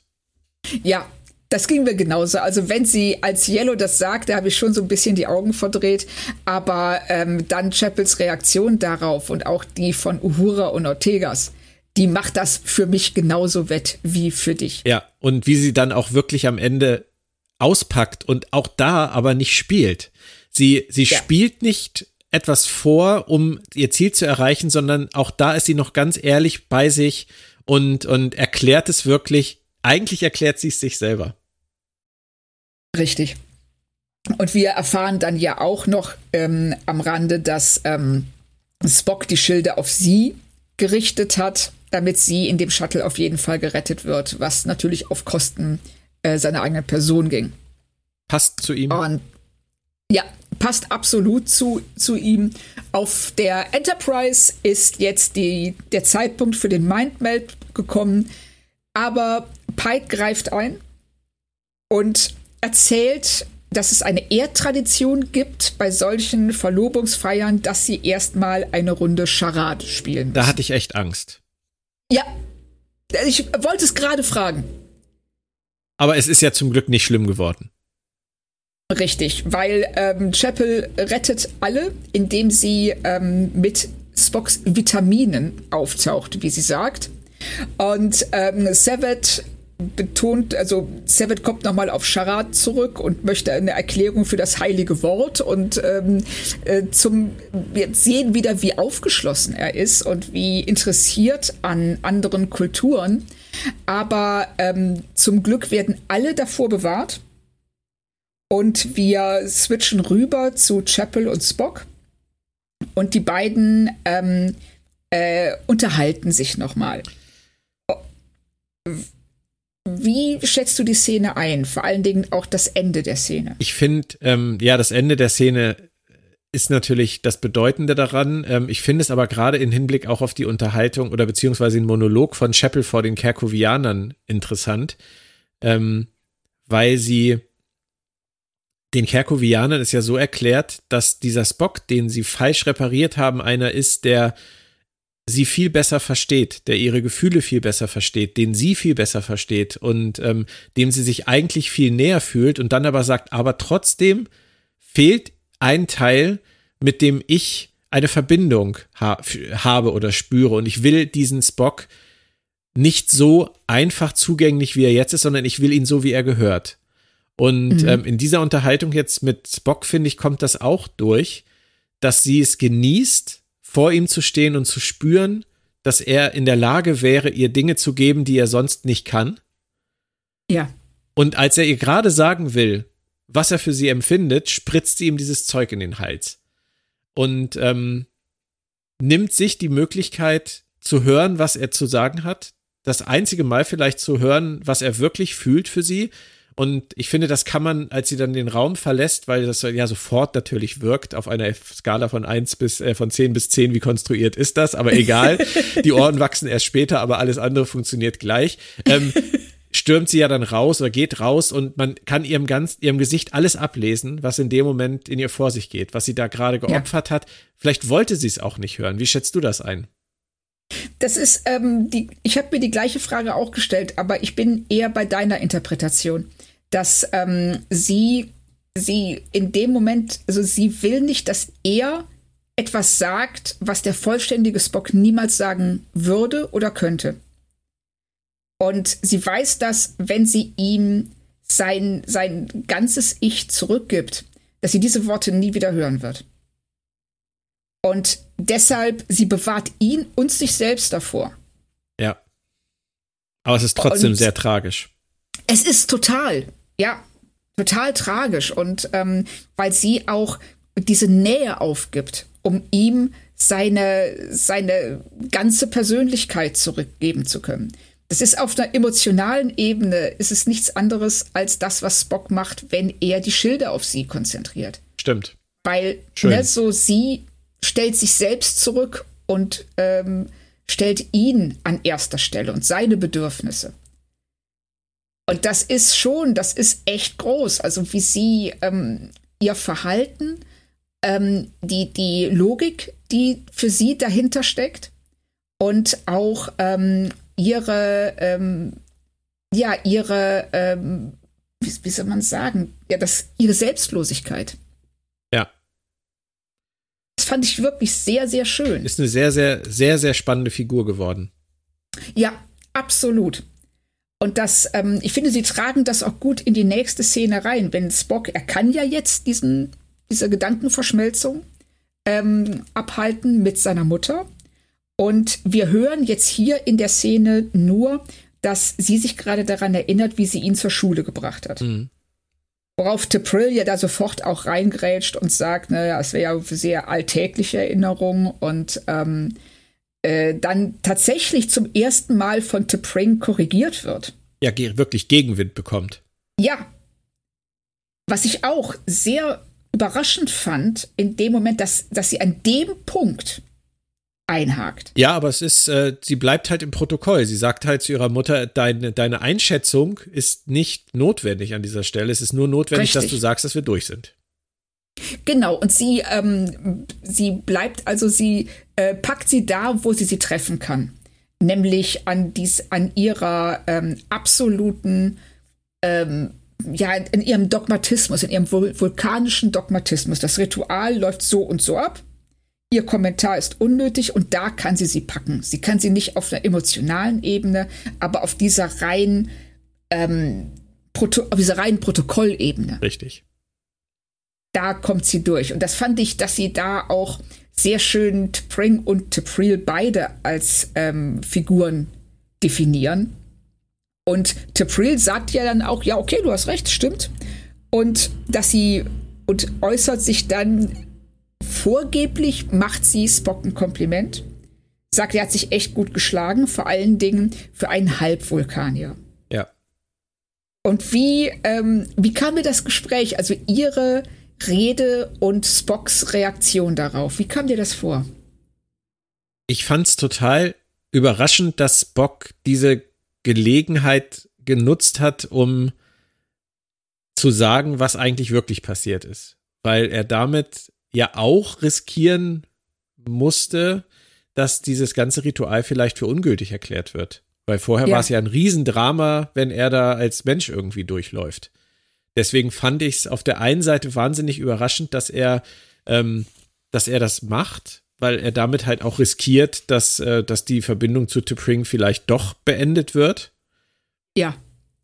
Ja, das ging mir genauso. Also wenn sie als Yellow das sagt, da habe ich schon so ein bisschen die Augen verdreht. Aber ähm, dann Chapels Reaktion darauf und auch die von Uhura und Ortegas, die macht das für mich genauso wett wie für dich. Ja, und wie sie dann auch wirklich am Ende auspackt und auch da aber nicht spielt. Sie, sie ja. spielt nicht etwas vor, um ihr Ziel zu erreichen, sondern auch da ist sie noch ganz ehrlich bei sich und, und erklärt es wirklich. Eigentlich erklärt sie es sich selber. Richtig. Und wir erfahren dann ja auch noch ähm, am Rande, dass ähm, Spock die Schilde auf sie gerichtet hat, damit sie in dem Shuttle auf jeden Fall gerettet wird, was natürlich auf Kosten äh, seiner eigenen Person ging. Passt zu ihm. Und ja, passt absolut zu, zu ihm. Auf der Enterprise ist jetzt die, der Zeitpunkt für den Mindmeld gekommen, aber Pike greift ein und erzählt, dass es eine Erdtradition gibt bei solchen Verlobungsfeiern, dass sie erstmal eine Runde Charade spielen. Müssen. Da hatte ich echt Angst. Ja, ich wollte es gerade fragen. Aber es ist ja zum Glück nicht schlimm geworden. Richtig, weil ähm, Chapel rettet alle, indem sie ähm, mit Spocks Vitaminen auftaucht, wie sie sagt. Und ähm, Savage betont, also Savage kommt nochmal auf Charat zurück und möchte eine Erklärung für das heilige Wort und ähm, äh, zum wir sehen wieder, wie aufgeschlossen er ist und wie interessiert an anderen Kulturen. Aber ähm, zum Glück werden alle davor bewahrt. Und wir switchen rüber zu Chapel und Spock. Und die beiden ähm, äh, unterhalten sich nochmal. Wie schätzt du die Szene ein? Vor allen Dingen auch das Ende der Szene. Ich finde, ähm, ja, das Ende der Szene ist natürlich das Bedeutende daran. Ähm, ich finde es aber gerade in Hinblick auch auf die Unterhaltung oder beziehungsweise den Monolog von Chapel vor den Kerkovianern interessant, ähm, weil sie den Kerkovianern ist ja so erklärt, dass dieser Spock, den sie falsch repariert haben, einer ist, der sie viel besser versteht, der ihre Gefühle viel besser versteht, den sie viel besser versteht und ähm, dem sie sich eigentlich viel näher fühlt und dann aber sagt, aber trotzdem fehlt ein Teil, mit dem ich eine Verbindung ha habe oder spüre und ich will diesen Spock nicht so einfach zugänglich, wie er jetzt ist, sondern ich will ihn so, wie er gehört. Und mhm. ähm, in dieser Unterhaltung jetzt mit Spock, finde ich, kommt das auch durch, dass sie es genießt, vor ihm zu stehen und zu spüren, dass er in der Lage wäre, ihr Dinge zu geben, die er sonst nicht kann. Ja. Und als er ihr gerade sagen will, was er für sie empfindet, spritzt sie ihm dieses Zeug in den Hals. Und ähm, nimmt sich die Möglichkeit zu hören, was er zu sagen hat. Das einzige Mal vielleicht zu hören, was er wirklich fühlt für sie und ich finde, das kann man, als sie dann den Raum verlässt, weil das ja sofort natürlich wirkt, auf einer Skala von 1 bis, äh, von 10 bis 10, wie konstruiert ist das? Aber egal. die Ohren wachsen erst später, aber alles andere funktioniert gleich. Ähm, stürmt sie ja dann raus oder geht raus und man kann ihrem ganz, ihrem Gesicht alles ablesen, was in dem Moment in ihr vor sich geht, was sie da gerade geopfert ja. hat. Vielleicht wollte sie es auch nicht hören. Wie schätzt du das ein? Das ist ähm, die. Ich habe mir die gleiche Frage auch gestellt, aber ich bin eher bei deiner Interpretation dass ähm, sie, sie in dem Moment, also sie will nicht, dass er etwas sagt, was der vollständige Spock niemals sagen würde oder könnte. Und sie weiß, dass wenn sie ihm sein, sein ganzes Ich zurückgibt, dass sie diese Worte nie wieder hören wird. Und deshalb, sie bewahrt ihn und sich selbst davor. Ja. Aber es ist trotzdem und sehr tragisch. Es ist total. Ja, total tragisch. Und ähm, weil sie auch diese Nähe aufgibt, um ihm seine, seine ganze Persönlichkeit zurückgeben zu können. Das ist auf einer emotionalen Ebene, ist es nichts anderes als das, was Spock macht, wenn er die Schilde auf sie konzentriert. Stimmt. Weil ne, so sie stellt sich selbst zurück und ähm, stellt ihn an erster Stelle und seine Bedürfnisse. Und das ist schon, das ist echt groß. Also wie sie ähm, ihr Verhalten, ähm, die, die Logik, die für sie dahinter steckt und auch ähm, ihre, ähm, ja, ihre, ähm, wie, wie, soll man sagen, ja, das, ihre Selbstlosigkeit. Das fand ich wirklich sehr, sehr schön. Ist eine sehr, sehr, sehr, sehr spannende Figur geworden. Ja, absolut. Und das, ähm, ich finde, sie tragen das auch gut in die nächste Szene rein. Wenn Spock, er kann ja jetzt diesen, diese Gedankenverschmelzung ähm, abhalten mit seiner Mutter. Und wir hören jetzt hier in der Szene nur, dass sie sich gerade daran erinnert, wie sie ihn zur Schule gebracht hat. Mhm. Worauf Tepril ja da sofort auch reingrätscht und sagt, naja, es wäre ja sehr alltägliche Erinnerung und ähm, äh, dann tatsächlich zum ersten Mal von T'Pring korrigiert wird. Ja, wirklich Gegenwind bekommt. Ja. Was ich auch sehr überraschend fand, in dem Moment, dass, dass sie an dem Punkt einhakt. Ja, aber es ist, äh, sie bleibt halt im Protokoll. Sie sagt halt zu ihrer Mutter, deine, deine Einschätzung ist nicht notwendig an dieser Stelle. Es ist nur notwendig, Richtig. dass du sagst, dass wir durch sind. Genau, und sie, ähm, sie bleibt, also sie äh, packt sie da, wo sie sie treffen kann. Nämlich an, dies, an ihrer ähm, absoluten ähm, ja, in ihrem Dogmatismus, in ihrem vulkanischen Dogmatismus. Das Ritual läuft so und so ab. Ihr Kommentar ist unnötig und da kann sie sie packen. Sie kann sie nicht auf einer emotionalen Ebene, aber auf dieser reinen, ähm, Proto auf dieser reinen Protokollebene. Richtig. Da kommt sie durch. Und das fand ich, dass sie da auch sehr schön T'Pring und T'Pril beide als ähm, Figuren definieren. Und T'Pril sagt ja dann auch, ja, okay, du hast recht, stimmt. Und dass sie und äußert sich dann vorgeblich, macht sie Spock ein Kompliment. Sagt, er hat sich echt gut geschlagen, vor allen Dingen für einen Halbvulkanier. Ja. Und wie, ähm, wie kam mir das Gespräch, also ihre Rede und Spocks Reaktion darauf? Wie kam dir das vor? Ich fand es total überraschend, dass Spock diese Gelegenheit genutzt hat, um zu sagen, was eigentlich wirklich passiert ist. Weil er damit ja auch riskieren musste, dass dieses ganze Ritual vielleicht für ungültig erklärt wird. Weil vorher ja. war es ja ein Riesendrama, wenn er da als Mensch irgendwie durchläuft. Deswegen fand ich es auf der einen Seite wahnsinnig überraschend, dass er, ähm, dass er das macht, weil er damit halt auch riskiert, dass, äh, dass die Verbindung zu T'Pring vielleicht doch beendet wird. Ja.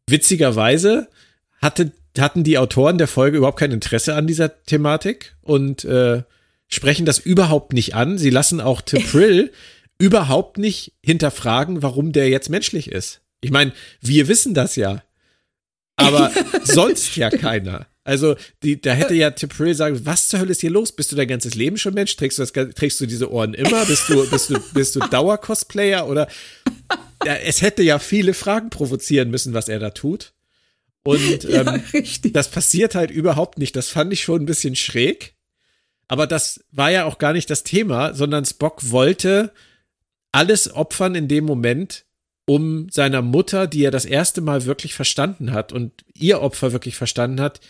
Witzigerweise hatte, hatten die Autoren der Folge überhaupt kein Interesse an dieser Thematik und äh, sprechen das überhaupt nicht an. Sie lassen auch T'Pring überhaupt nicht hinterfragen, warum der jetzt menschlich ist. Ich meine, wir wissen das ja. Aber sonst ja keiner. Also, die, da hätte ja Tipperary sagen, was zur Hölle ist hier los? Bist du dein ganzes Leben schon Mensch? Trägst du, das, trägst du diese Ohren immer? Bist du, bist du, bist du Dauer-Cosplayer? Oder ja, es hätte ja viele Fragen provozieren müssen, was er da tut. Und ähm, ja, das passiert halt überhaupt nicht. Das fand ich schon ein bisschen schräg. Aber das war ja auch gar nicht das Thema, sondern Spock wollte alles opfern in dem Moment, um seiner Mutter, die er das erste Mal wirklich verstanden hat und ihr Opfer wirklich verstanden hat,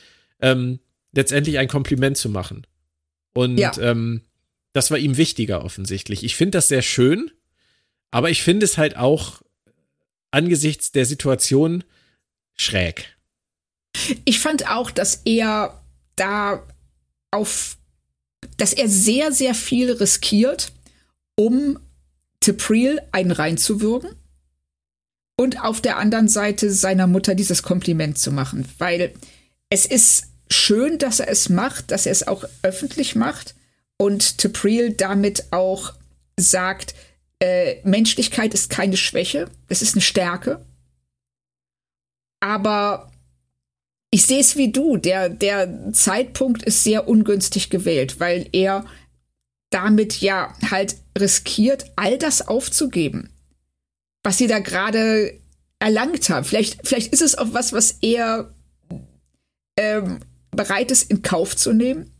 ähm, letztendlich ein Kompliment zu machen. Und ja. ähm, das war ihm wichtiger offensichtlich. Ich finde das sehr schön, aber ich finde es halt auch angesichts der Situation schräg. Ich fand auch, dass er da auf, dass er sehr, sehr viel riskiert, um Tepril einen reinzuwürgen und auf der anderen Seite seiner Mutter dieses Kompliment zu machen, weil es ist schön, dass er es macht, dass er es auch öffentlich macht und Tepril damit auch sagt, äh, Menschlichkeit ist keine Schwäche, es ist eine Stärke. Aber ich sehe es wie du, der, der Zeitpunkt ist sehr ungünstig gewählt, weil er damit ja halt riskiert, all das aufzugeben was sie da gerade erlangt haben. Vielleicht, vielleicht ist es auch was, was er ähm, bereit ist, in Kauf zu nehmen,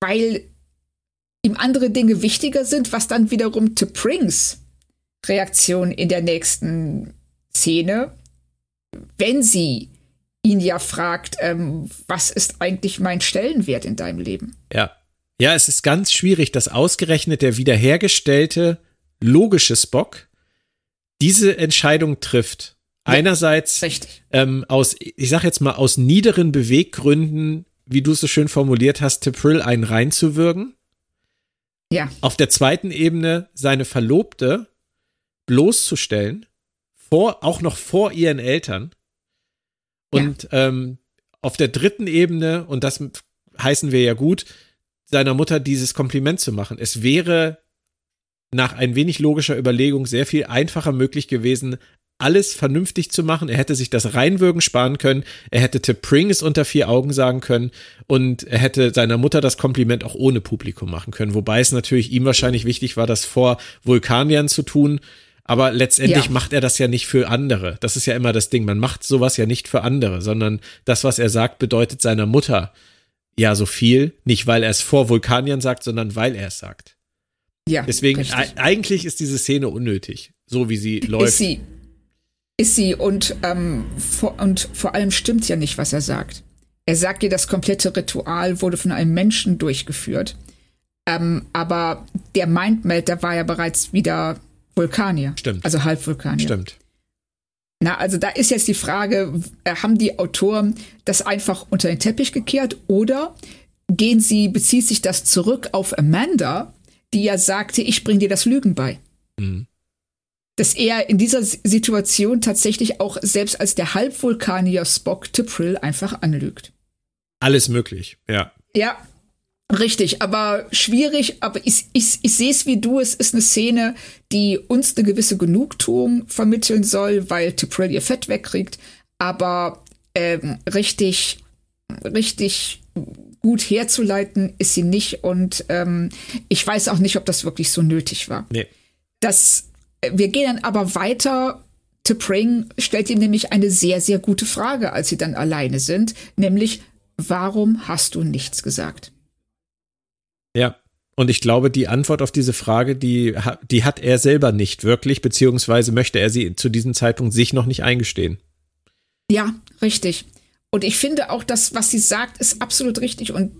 weil ihm andere Dinge wichtiger sind, was dann wiederum to Prings Reaktion in der nächsten Szene, wenn sie ihn ja fragt, ähm, was ist eigentlich mein Stellenwert in deinem Leben? Ja. Ja, es ist ganz schwierig, dass ausgerechnet der wiederhergestellte logische Spock diese Entscheidung trifft. Ja, Einerseits ähm, aus, ich sag jetzt mal, aus niederen Beweggründen, wie du es so schön formuliert hast, Tipril einen reinzuwürgen. Ja. Auf der zweiten Ebene seine Verlobte bloßzustellen, vor, auch noch vor ihren Eltern. Und ja. ähm, auf der dritten Ebene, und das heißen wir ja gut, seiner Mutter dieses Kompliment zu machen. Es wäre nach ein wenig logischer Überlegung sehr viel einfacher möglich gewesen, alles vernünftig zu machen. Er hätte sich das Reinwürgen sparen können. Er hätte Tip Pringles unter vier Augen sagen können und er hätte seiner Mutter das Kompliment auch ohne Publikum machen können. Wobei es natürlich ihm wahrscheinlich wichtig war, das vor Vulkaniern zu tun. Aber letztendlich ja. macht er das ja nicht für andere. Das ist ja immer das Ding. Man macht sowas ja nicht für andere, sondern das, was er sagt, bedeutet seiner Mutter ja so viel. Nicht, weil er es vor Vulkaniern sagt, sondern weil er es sagt. Ja. Deswegen, eigentlich ist diese Szene unnötig, so wie sie läuft. Ist sie. Ist sie und, ähm, vor, und vor allem stimmt ja nicht, was er sagt. Er sagt dir, das komplette Ritual wurde von einem Menschen durchgeführt. Ähm, aber der Mindmeld, der war ja bereits wieder Vulkanier. Stimmt. Also Halbvulkanier. Stimmt. Na, also da ist jetzt die Frage, äh, haben die Autoren das einfach unter den Teppich gekehrt oder gehen sie, bezieht sich das zurück auf Amanda, die ja sagte, ich bring dir das Lügen bei. Mhm. Dass er in dieser Situation tatsächlich auch selbst als der Halbvulkanier Spock Tipril einfach anlügt. Alles möglich, ja. Ja, Richtig, aber schwierig, aber ich, ich, ich sehe es wie du, es ist eine Szene, die uns eine gewisse Genugtuung vermitteln soll, weil Tiprell ihr Fett wegkriegt, aber ähm, richtig, richtig gut herzuleiten ist sie nicht und ähm, ich weiß auch nicht, ob das wirklich so nötig war. Nee. Das, wir gehen dann aber weiter. T'Pring stellt ihm nämlich eine sehr, sehr gute Frage, als sie dann alleine sind, nämlich, warum hast du nichts gesagt? Und ich glaube, die Antwort auf diese Frage, die, die hat er selber nicht wirklich, beziehungsweise möchte er sie zu diesem Zeitpunkt sich noch nicht eingestehen. Ja, richtig. Und ich finde auch, das, was sie sagt, ist absolut richtig und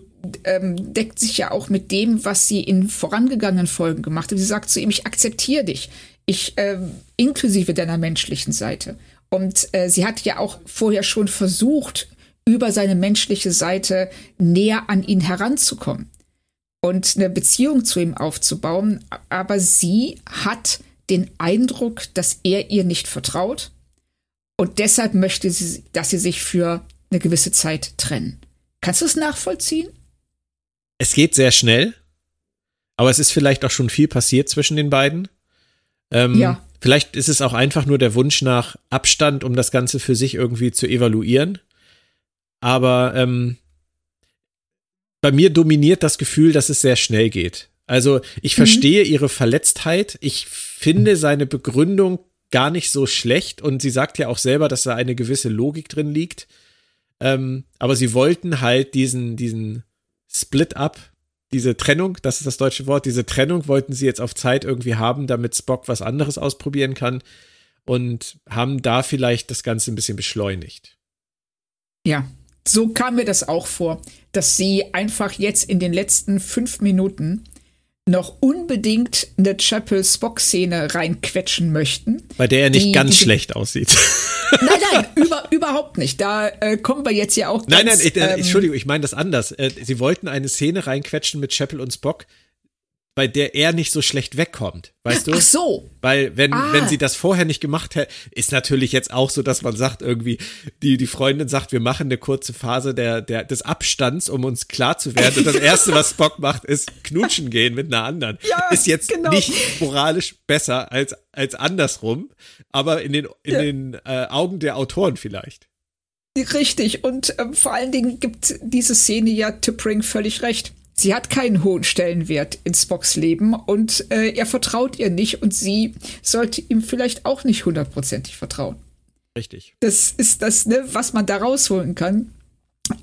ähm, deckt sich ja auch mit dem, was sie in vorangegangenen Folgen gemacht hat. Sie sagt zu ihm, ich akzeptiere dich, ich ähm, inklusive deiner menschlichen Seite. Und äh, sie hat ja auch vorher schon versucht, über seine menschliche Seite näher an ihn heranzukommen und eine Beziehung zu ihm aufzubauen. Aber sie hat den Eindruck, dass er ihr nicht vertraut. Und deshalb möchte sie, dass sie sich für eine gewisse Zeit trennen. Kannst du es nachvollziehen? Es geht sehr schnell, aber es ist vielleicht auch schon viel passiert zwischen den beiden. Ähm, ja. Vielleicht ist es auch einfach nur der Wunsch nach Abstand, um das Ganze für sich irgendwie zu evaluieren. Aber ähm, bei mir dominiert das Gefühl, dass es sehr schnell geht. Also ich mhm. verstehe ihre Verletztheit. Ich finde seine Begründung gar nicht so schlecht und sie sagt ja auch selber, dass da eine gewisse Logik drin liegt. Ähm, aber sie wollten halt diesen, diesen Split-up, diese Trennung, das ist das deutsche Wort, diese Trennung wollten sie jetzt auf Zeit irgendwie haben, damit Spock was anderes ausprobieren kann und haben da vielleicht das Ganze ein bisschen beschleunigt. Ja, so kam mir das auch vor, dass sie einfach jetzt in den letzten fünf Minuten noch unbedingt eine Chapel-Spock-Szene reinquetschen möchten. Bei der er nicht die, ganz die, schlecht aussieht. Nein, nein, über, überhaupt nicht. Da äh, kommen wir jetzt ja auch. Ganz, nein, nein, ich, äh, ähm, Entschuldigung, ich meine das anders. Äh, sie wollten eine Szene reinquetschen mit Chapel und Spock, bei der er nicht so schlecht wegkommt, weißt du? Ach so. Weil wenn ah. wenn sie das vorher nicht gemacht hätte, ist natürlich jetzt auch so, dass man sagt irgendwie die die Freundin sagt, wir machen eine kurze Phase der der des Abstands, um uns klar zu werden. Und das erste, was Spock macht, ist knutschen gehen mit einer anderen. Ja, ist jetzt genau. nicht moralisch besser als als andersrum, aber in den in ja. den äh, Augen der Autoren vielleicht. Richtig und äh, vor allen Dingen gibt diese Szene ja Tippring völlig recht Sie hat keinen hohen Stellenwert in Spocks Leben und äh, er vertraut ihr nicht und sie sollte ihm vielleicht auch nicht hundertprozentig vertrauen. Richtig. Das ist das, ne, was man da rausholen kann.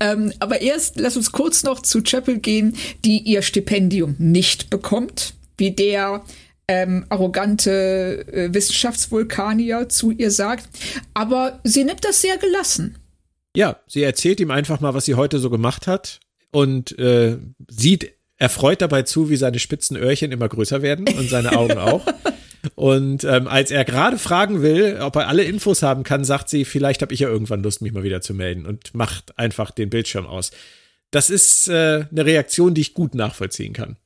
Ähm, aber erst lass uns kurz noch zu Chapel gehen, die ihr Stipendium nicht bekommt, wie der ähm, arrogante äh, Wissenschaftsvulkanier zu ihr sagt. Aber sie nimmt das sehr gelassen. Ja, sie erzählt ihm einfach mal, was sie heute so gemacht hat und äh, sieht erfreut dabei zu, wie seine spitzen Öhrchen immer größer werden und seine Augen auch. Und ähm, als er gerade fragen will, ob er alle Infos haben kann, sagt sie, vielleicht habe ich ja irgendwann Lust, mich mal wieder zu melden und macht einfach den Bildschirm aus. Das ist äh, eine Reaktion, die ich gut nachvollziehen kann.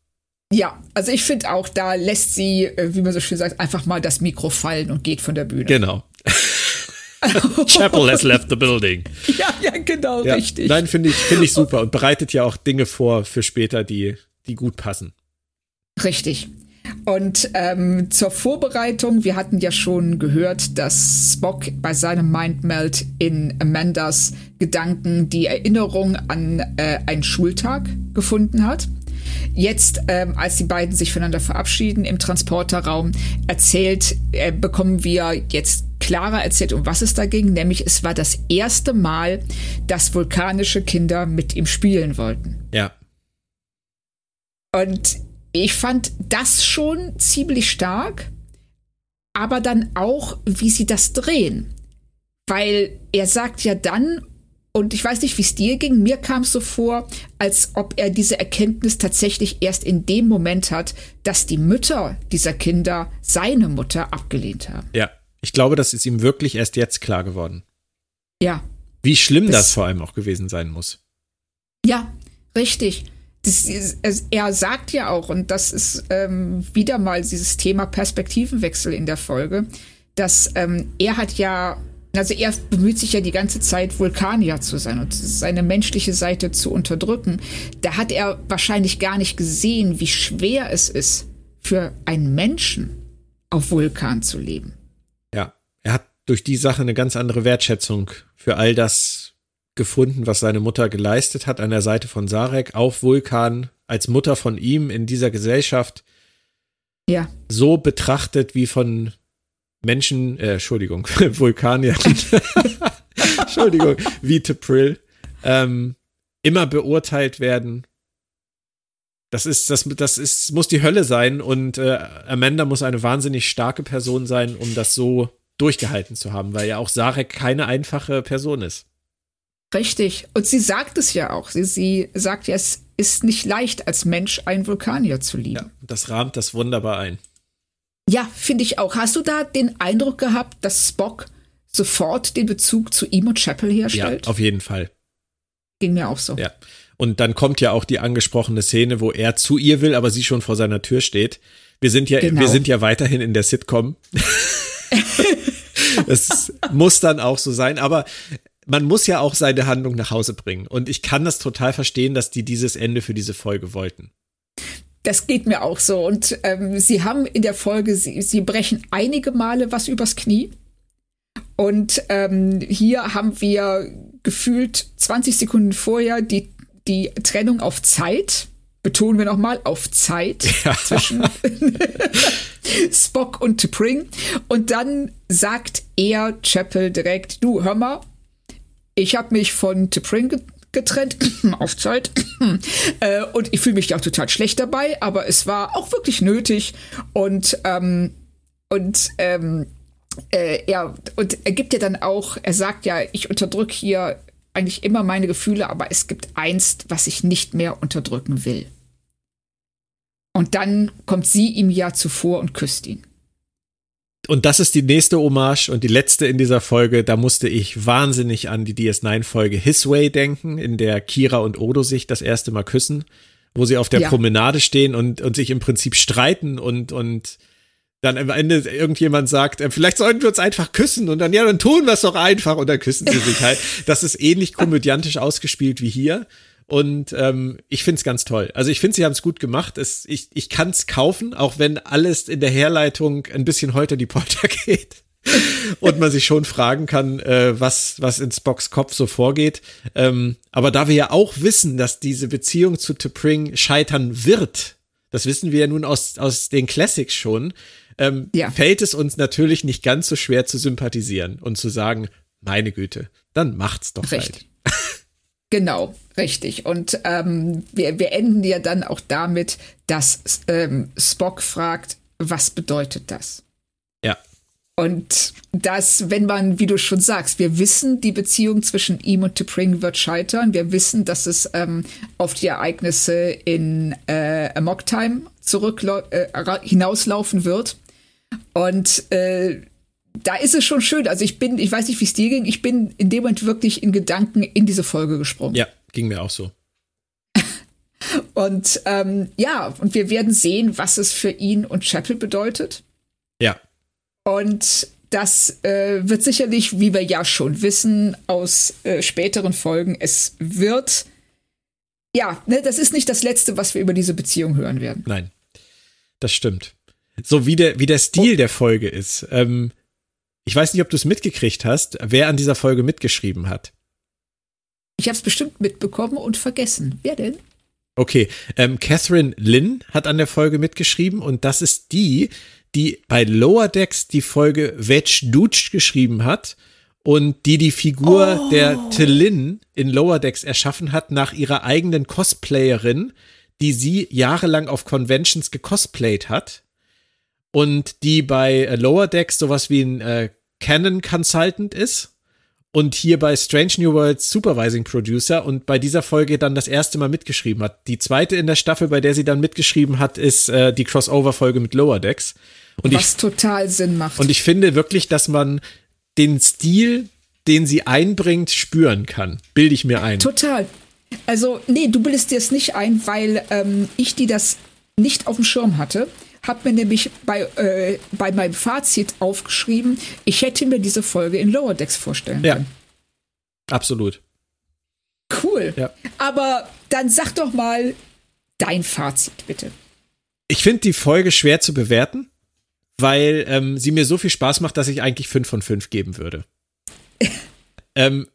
Ja, also ich finde auch, da lässt sie, äh, wie man so schön sagt, einfach mal das Mikro fallen und geht von der Bühne. Genau. Chapel has left the building. Ja, ja, genau, ja. richtig. Nein, finde ich, finde ich super und bereitet ja auch Dinge vor für später, die, die gut passen. Richtig. Und ähm, zur Vorbereitung, wir hatten ja schon gehört, dass Spock bei seinem Mindmeld in Amandas Gedanken die Erinnerung an äh, einen Schultag gefunden hat. Jetzt, ähm, als die beiden sich voneinander verabschieden im Transporterraum, erzählt, äh, bekommen wir jetzt klarer erzählt, um was es da ging, nämlich es war das erste Mal, dass vulkanische Kinder mit ihm spielen wollten. Ja. Und ich fand das schon ziemlich stark, aber dann auch, wie sie das drehen. Weil er sagt ja dann, und ich weiß nicht, wie es dir ging. Mir kam es so vor, als ob er diese Erkenntnis tatsächlich erst in dem Moment hat, dass die Mütter dieser Kinder seine Mutter abgelehnt haben. Ja, Ich glaube, das ist ihm wirklich erst jetzt klar geworden. Ja. Wie schlimm das, das vor allem auch gewesen sein muss. Ja, richtig. Ist, er sagt ja auch, und das ist ähm, wieder mal dieses Thema Perspektivenwechsel in der Folge, dass ähm, er hat ja, also er bemüht sich ja die ganze Zeit, Vulkanier zu sein und seine menschliche Seite zu unterdrücken. Da hat er wahrscheinlich gar nicht gesehen, wie schwer es ist, für einen Menschen auf Vulkan zu leben. Durch die Sache eine ganz andere Wertschätzung für all das gefunden, was seine Mutter geleistet hat an der Seite von Sarek auf Vulkan als Mutter von ihm in dieser Gesellschaft. Ja. So betrachtet wie von Menschen, äh, Entschuldigung, Vulkanier, Entschuldigung, wie Tepril, ähm, immer beurteilt werden. Das ist, das, das ist, muss die Hölle sein und äh, Amanda muss eine wahnsinnig starke Person sein, um das so durchgehalten zu haben, weil ja auch Sarek keine einfache Person ist. Richtig. Und sie sagt es ja auch. Sie, sie sagt ja, es ist nicht leicht, als Mensch einen Vulkanier zu lieben. Ja, das rahmt das wunderbar ein. Ja, finde ich auch. Hast du da den Eindruck gehabt, dass Spock sofort den Bezug zu ihm und Chapel herstellt? Ja, auf jeden Fall. Ging mir auch so. Ja. Und dann kommt ja auch die angesprochene Szene, wo er zu ihr will, aber sie schon vor seiner Tür steht. Wir sind ja, genau. wir sind ja weiterhin in der Sitcom. es muss dann auch so sein, aber man muss ja auch seine Handlung nach Hause bringen. Und ich kann das total verstehen, dass die dieses Ende für diese Folge wollten. Das geht mir auch so. Und ähm, sie haben in der Folge, sie, sie brechen einige Male was übers Knie. Und ähm, hier haben wir gefühlt 20 Sekunden vorher die, die Trennung auf Zeit. Betonen wir nochmal, auf Zeit ja. zwischen Spock und T'Pring. Und dann sagt er Chapel direkt, du, hör mal, ich habe mich von T'Pring getrennt, auf Zeit. äh, und ich fühle mich ja auch total schlecht dabei, aber es war auch wirklich nötig. Und, ähm, und ähm, äh, ja, und er gibt ja dann auch, er sagt ja, ich unterdrücke hier eigentlich immer meine Gefühle, aber es gibt eins, was ich nicht mehr unterdrücken will. Und dann kommt sie ihm ja zuvor und küsst ihn und das ist die nächste Hommage und die letzte in dieser Folge. Da musste ich wahnsinnig an die DS9-Folge His Way denken, in der Kira und Odo sich das erste Mal küssen, wo sie auf der ja. Promenade stehen und, und sich im Prinzip streiten und, und dann am Ende irgendjemand sagt, äh, vielleicht sollten wir uns einfach küssen und dann, ja, dann tun wir es doch einfach und dann küssen sie sich halt. Das ist ähnlich komödiantisch ausgespielt wie hier. Und ähm, ich finde es ganz toll. Also ich finde, sie haben es gut gemacht. Es, ich ich kann es kaufen, auch wenn alles in der Herleitung ein bisschen heute die Polter geht. und man sich schon fragen kann, äh, was, was in Spocks Kopf so vorgeht. Ähm, aber da wir ja auch wissen, dass diese Beziehung zu T'Pring scheitern wird, das wissen wir ja nun aus, aus den Classics schon, ähm, ja. fällt es uns natürlich nicht ganz so schwer zu sympathisieren und zu sagen, meine Güte, dann macht's doch Recht. halt. Genau, richtig. Und ähm, wir, wir enden ja dann auch damit, dass ähm, Spock fragt, was bedeutet das? Ja. Und das, wenn man, wie du schon sagst, wir wissen, die Beziehung zwischen ihm und T'Pring wird scheitern. Wir wissen, dass es ähm, auf die Ereignisse in äh, Amok Time zurück äh, hinauslaufen wird. Und äh, da ist es schon schön. Also ich bin, ich weiß nicht, wie es dir ging, ich bin in dem Moment wirklich in Gedanken in diese Folge gesprungen. Ja, ging mir auch so. und ähm, ja, und wir werden sehen, was es für ihn und Chapel bedeutet. Ja. Und das äh, wird sicherlich, wie wir ja schon wissen aus äh, späteren Folgen, es wird, ja, ne, das ist nicht das Letzte, was wir über diese Beziehung hören werden. Nein, das stimmt. So wie der, wie der Stil oh. der Folge ist. Ähm, ich weiß nicht, ob du es mitgekriegt hast, wer an dieser Folge mitgeschrieben hat. Ich habe es bestimmt mitbekommen und vergessen. Wer denn? Okay, ähm, Catherine Lynn hat an der Folge mitgeschrieben und das ist die, die bei Lower Decks die Folge Wedge Dutch geschrieben hat und die die Figur oh. der Tillin in Lower Decks erschaffen hat nach ihrer eigenen Cosplayerin, die sie jahrelang auf Conventions gecosplayt hat und die bei Lower Decks sowas wie ein äh, Canon Consultant ist und hier bei Strange New Worlds Supervising Producer und bei dieser Folge dann das erste Mal mitgeschrieben hat. Die zweite in der Staffel, bei der sie dann mitgeschrieben hat, ist äh, die Crossover-Folge mit Lower Decks. Und Was ich, total Sinn macht. Und ich finde wirklich, dass man den Stil, den sie einbringt, spüren kann. Bilde ich mir ein. Total. Also, nee, du bildest dir es nicht ein, weil ähm, ich, die das nicht auf dem Schirm hatte, habe mir nämlich bei, äh, bei meinem Fazit aufgeschrieben, ich hätte mir diese Folge in Lower Decks vorstellen ja. können. Absolut. Cool. Ja. Aber dann sag doch mal dein Fazit, bitte. Ich finde die Folge schwer zu bewerten, weil ähm, sie mir so viel Spaß macht, dass ich eigentlich 5 von 5 geben würde. ähm,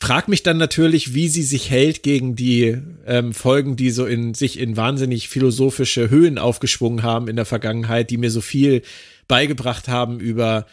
frag mich dann natürlich, wie sie sich hält gegen die ähm, Folgen, die so in sich in wahnsinnig philosophische Höhen aufgeschwungen haben in der Vergangenheit, die mir so viel beigebracht haben über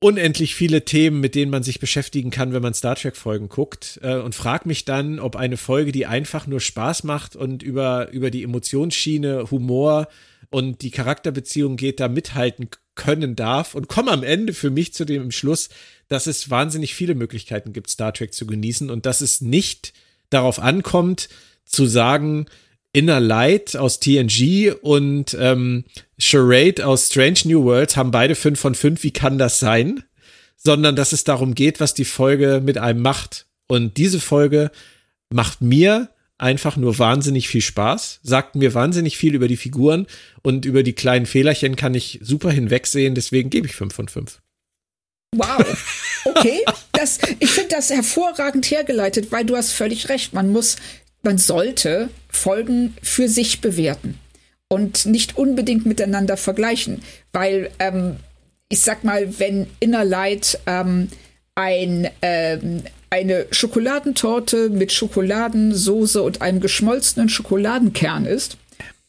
unendlich viele Themen, mit denen man sich beschäftigen kann, wenn man Star Trek Folgen guckt. Äh, und frag mich dann, ob eine Folge, die einfach nur Spaß macht und über über die Emotionsschiene, Humor und die Charakterbeziehung geht, da mithalten können darf und komme am Ende für mich zu dem Schluss, dass es wahnsinnig viele Möglichkeiten gibt, Star Trek zu genießen und dass es nicht darauf ankommt, zu sagen, Inner Light aus TNG und ähm, Charade aus Strange New Worlds haben beide fünf von fünf. Wie kann das sein? Sondern dass es darum geht, was die Folge mit einem macht. Und diese Folge macht mir einfach nur wahnsinnig viel Spaß, sagt mir wahnsinnig viel über die Figuren und über die kleinen Fehlerchen kann ich super hinwegsehen. Deswegen gebe ich fünf von fünf. Wow. Okay. Das, ich finde das hervorragend hergeleitet, weil du hast völlig recht. Man muss, man sollte Folgen für sich bewerten und nicht unbedingt miteinander vergleichen, weil ähm, ich sag mal, wenn Inner ähm, ein, ähm, eine Schokoladentorte mit Schokoladensoße und einem geschmolzenen Schokoladenkern ist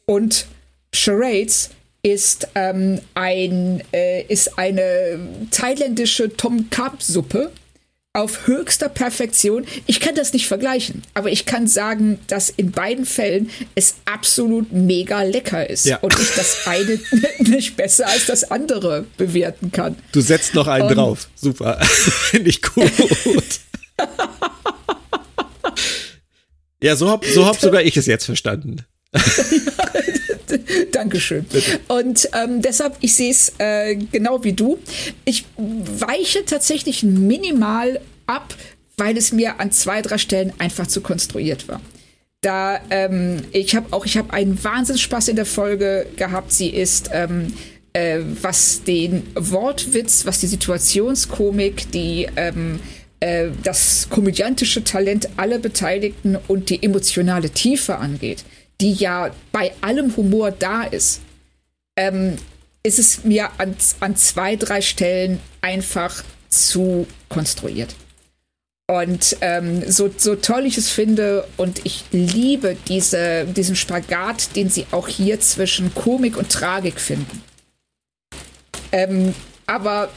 und Charades ist ähm, ein äh, ist eine thailändische Tom Kap Suppe auf höchster Perfektion. Ich kann das nicht vergleichen, aber ich kann sagen, dass in beiden Fällen es absolut mega lecker ist Ja. und ich das eine nicht besser als das andere bewerten kann. Du setzt noch einen Und- drauf. Super. Finde ich gut. Ja, so hab, so hab sogar ich es jetzt verstanden. Dankeschön. Und ähm, deshalb, ich sehe es äh, genau wie du. Ich weiche tatsächlich minimal ab, weil es mir an zwei, drei Stellen einfach zu konstruiert war. Da, ähm, ich habe auch, ich habe einen Wahnsinnsspaß in der Folge gehabt. Sie ist, ähm, äh, was den Wortwitz, was die Situationskomik, die, ähm, äh, das komödiantische Talent aller Beteiligten und die emotionale Tiefe angeht, die ja bei allem Humor da ist, ähm, ist es mir an, an zwei, drei Stellen einfach zu konstruiert. Und ähm, so, so toll ich es finde und ich liebe diese, diesen Spagat, den sie auch hier zwischen Komik und Tragik finden. Ähm, aber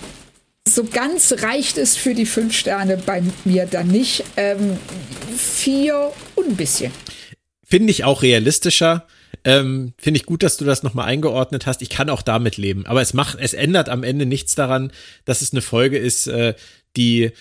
so ganz reicht es für die fünf Sterne bei mir dann nicht. Ähm, vier und ein bisschen. Finde ich auch realistischer. Ähm, Finde ich gut, dass du das nochmal eingeordnet hast. Ich kann auch damit leben. Aber es macht, es ändert am Ende nichts daran, dass es eine Folge ist, äh, die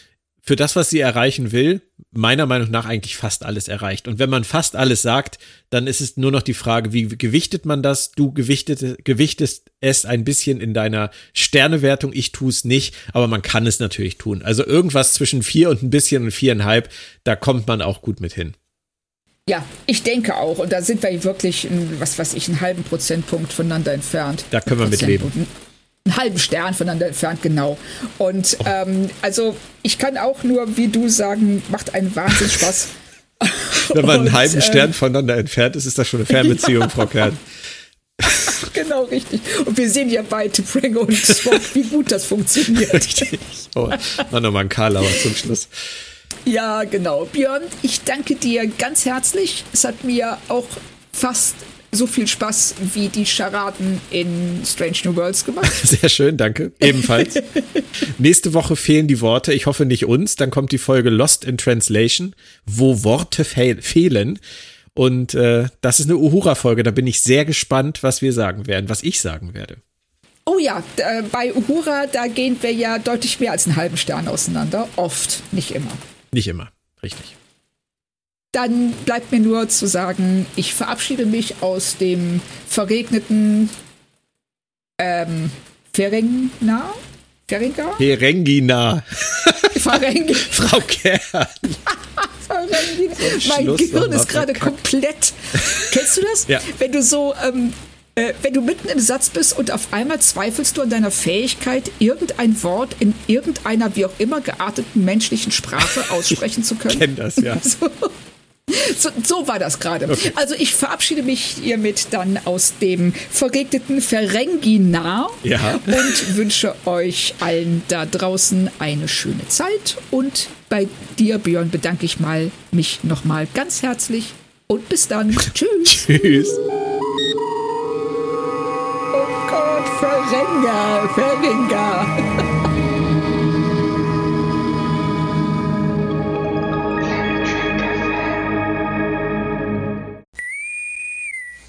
für das, was sie erreichen will, meiner Meinung nach eigentlich fast alles erreicht. Und wenn man fast alles sagt, dann ist es nur noch die Frage, wie gewichtet man das? Du gewichtet, gewichtest es ein bisschen in deiner Sternewertung. Ich tue es nicht, aber man kann es natürlich tun. Also irgendwas zwischen vier und ein bisschen und viereinhalb, da kommt man auch gut mit hin. Ja, ich denke auch. Und da sind wir wirklich, ein, was weiß ich, einen halben Prozentpunkt voneinander entfernt. Da können wir mit leben. Einen halben Stern voneinander entfernt, genau. Und Oh. ähm, also ich kann auch nur, wie du sagen, macht einen Wahnsinn Spaß. Wenn man einen halben ähm, Stern voneinander entfernt ist, ist das schon eine Fernbeziehung, Frau Kern. Genau, richtig. Und wir sehen ja bei T'Pring und Spock, wie gut das funktioniert. Richtig. Oh, mach nochmal einen Karlauer zum Schluss. Ja, genau. Björn, ich danke dir ganz herzlich. Es hat mir auch fast so viel Spaß wie die Charaden in Strange New Worlds gemacht. Sehr schön, danke. Ebenfalls. Nächste Woche fehlen die Worte. Ich hoffe nicht uns. Dann kommt die Folge Lost in Translation, wo Worte fehl fehlen. Und äh, das ist eine Uhura-Folge. Da bin ich sehr gespannt, was wir sagen werden, was ich sagen werde. Oh ja, äh, bei Uhura, da gehen wir ja deutlich mehr als einen halben Stern auseinander. Oft, nicht immer. Nicht immer, richtig. Dann bleibt mir nur zu sagen, ich verabschiede mich aus dem verregneten ähm, Ferengna? Ferenga? Ferengina. Ferengi. Frau Kern. Ferengina. So mein Schluss Gehirn ist gerade komplett. Kennst du das? Ja. Wenn du so, ähm, äh, wenn du mitten im Satz bist und auf einmal zweifelst du an deiner Fähigkeit, irgendein Wort in irgendeiner wie auch immer gearteten menschlichen Sprache aussprechen zu können. kenn das, ja. So, so, so war das gerade. Also ich verabschiede mich hiermit dann aus dem verregneten Ferengina Ja. und wünsche euch allen da draußen eine schöne Zeit. Und bei dir, Björn, bedanke ich mal mich nochmal ganz herzlich und bis dann. Tschüss. Tschüss. Oh Gott, Ferenga, Ferenga.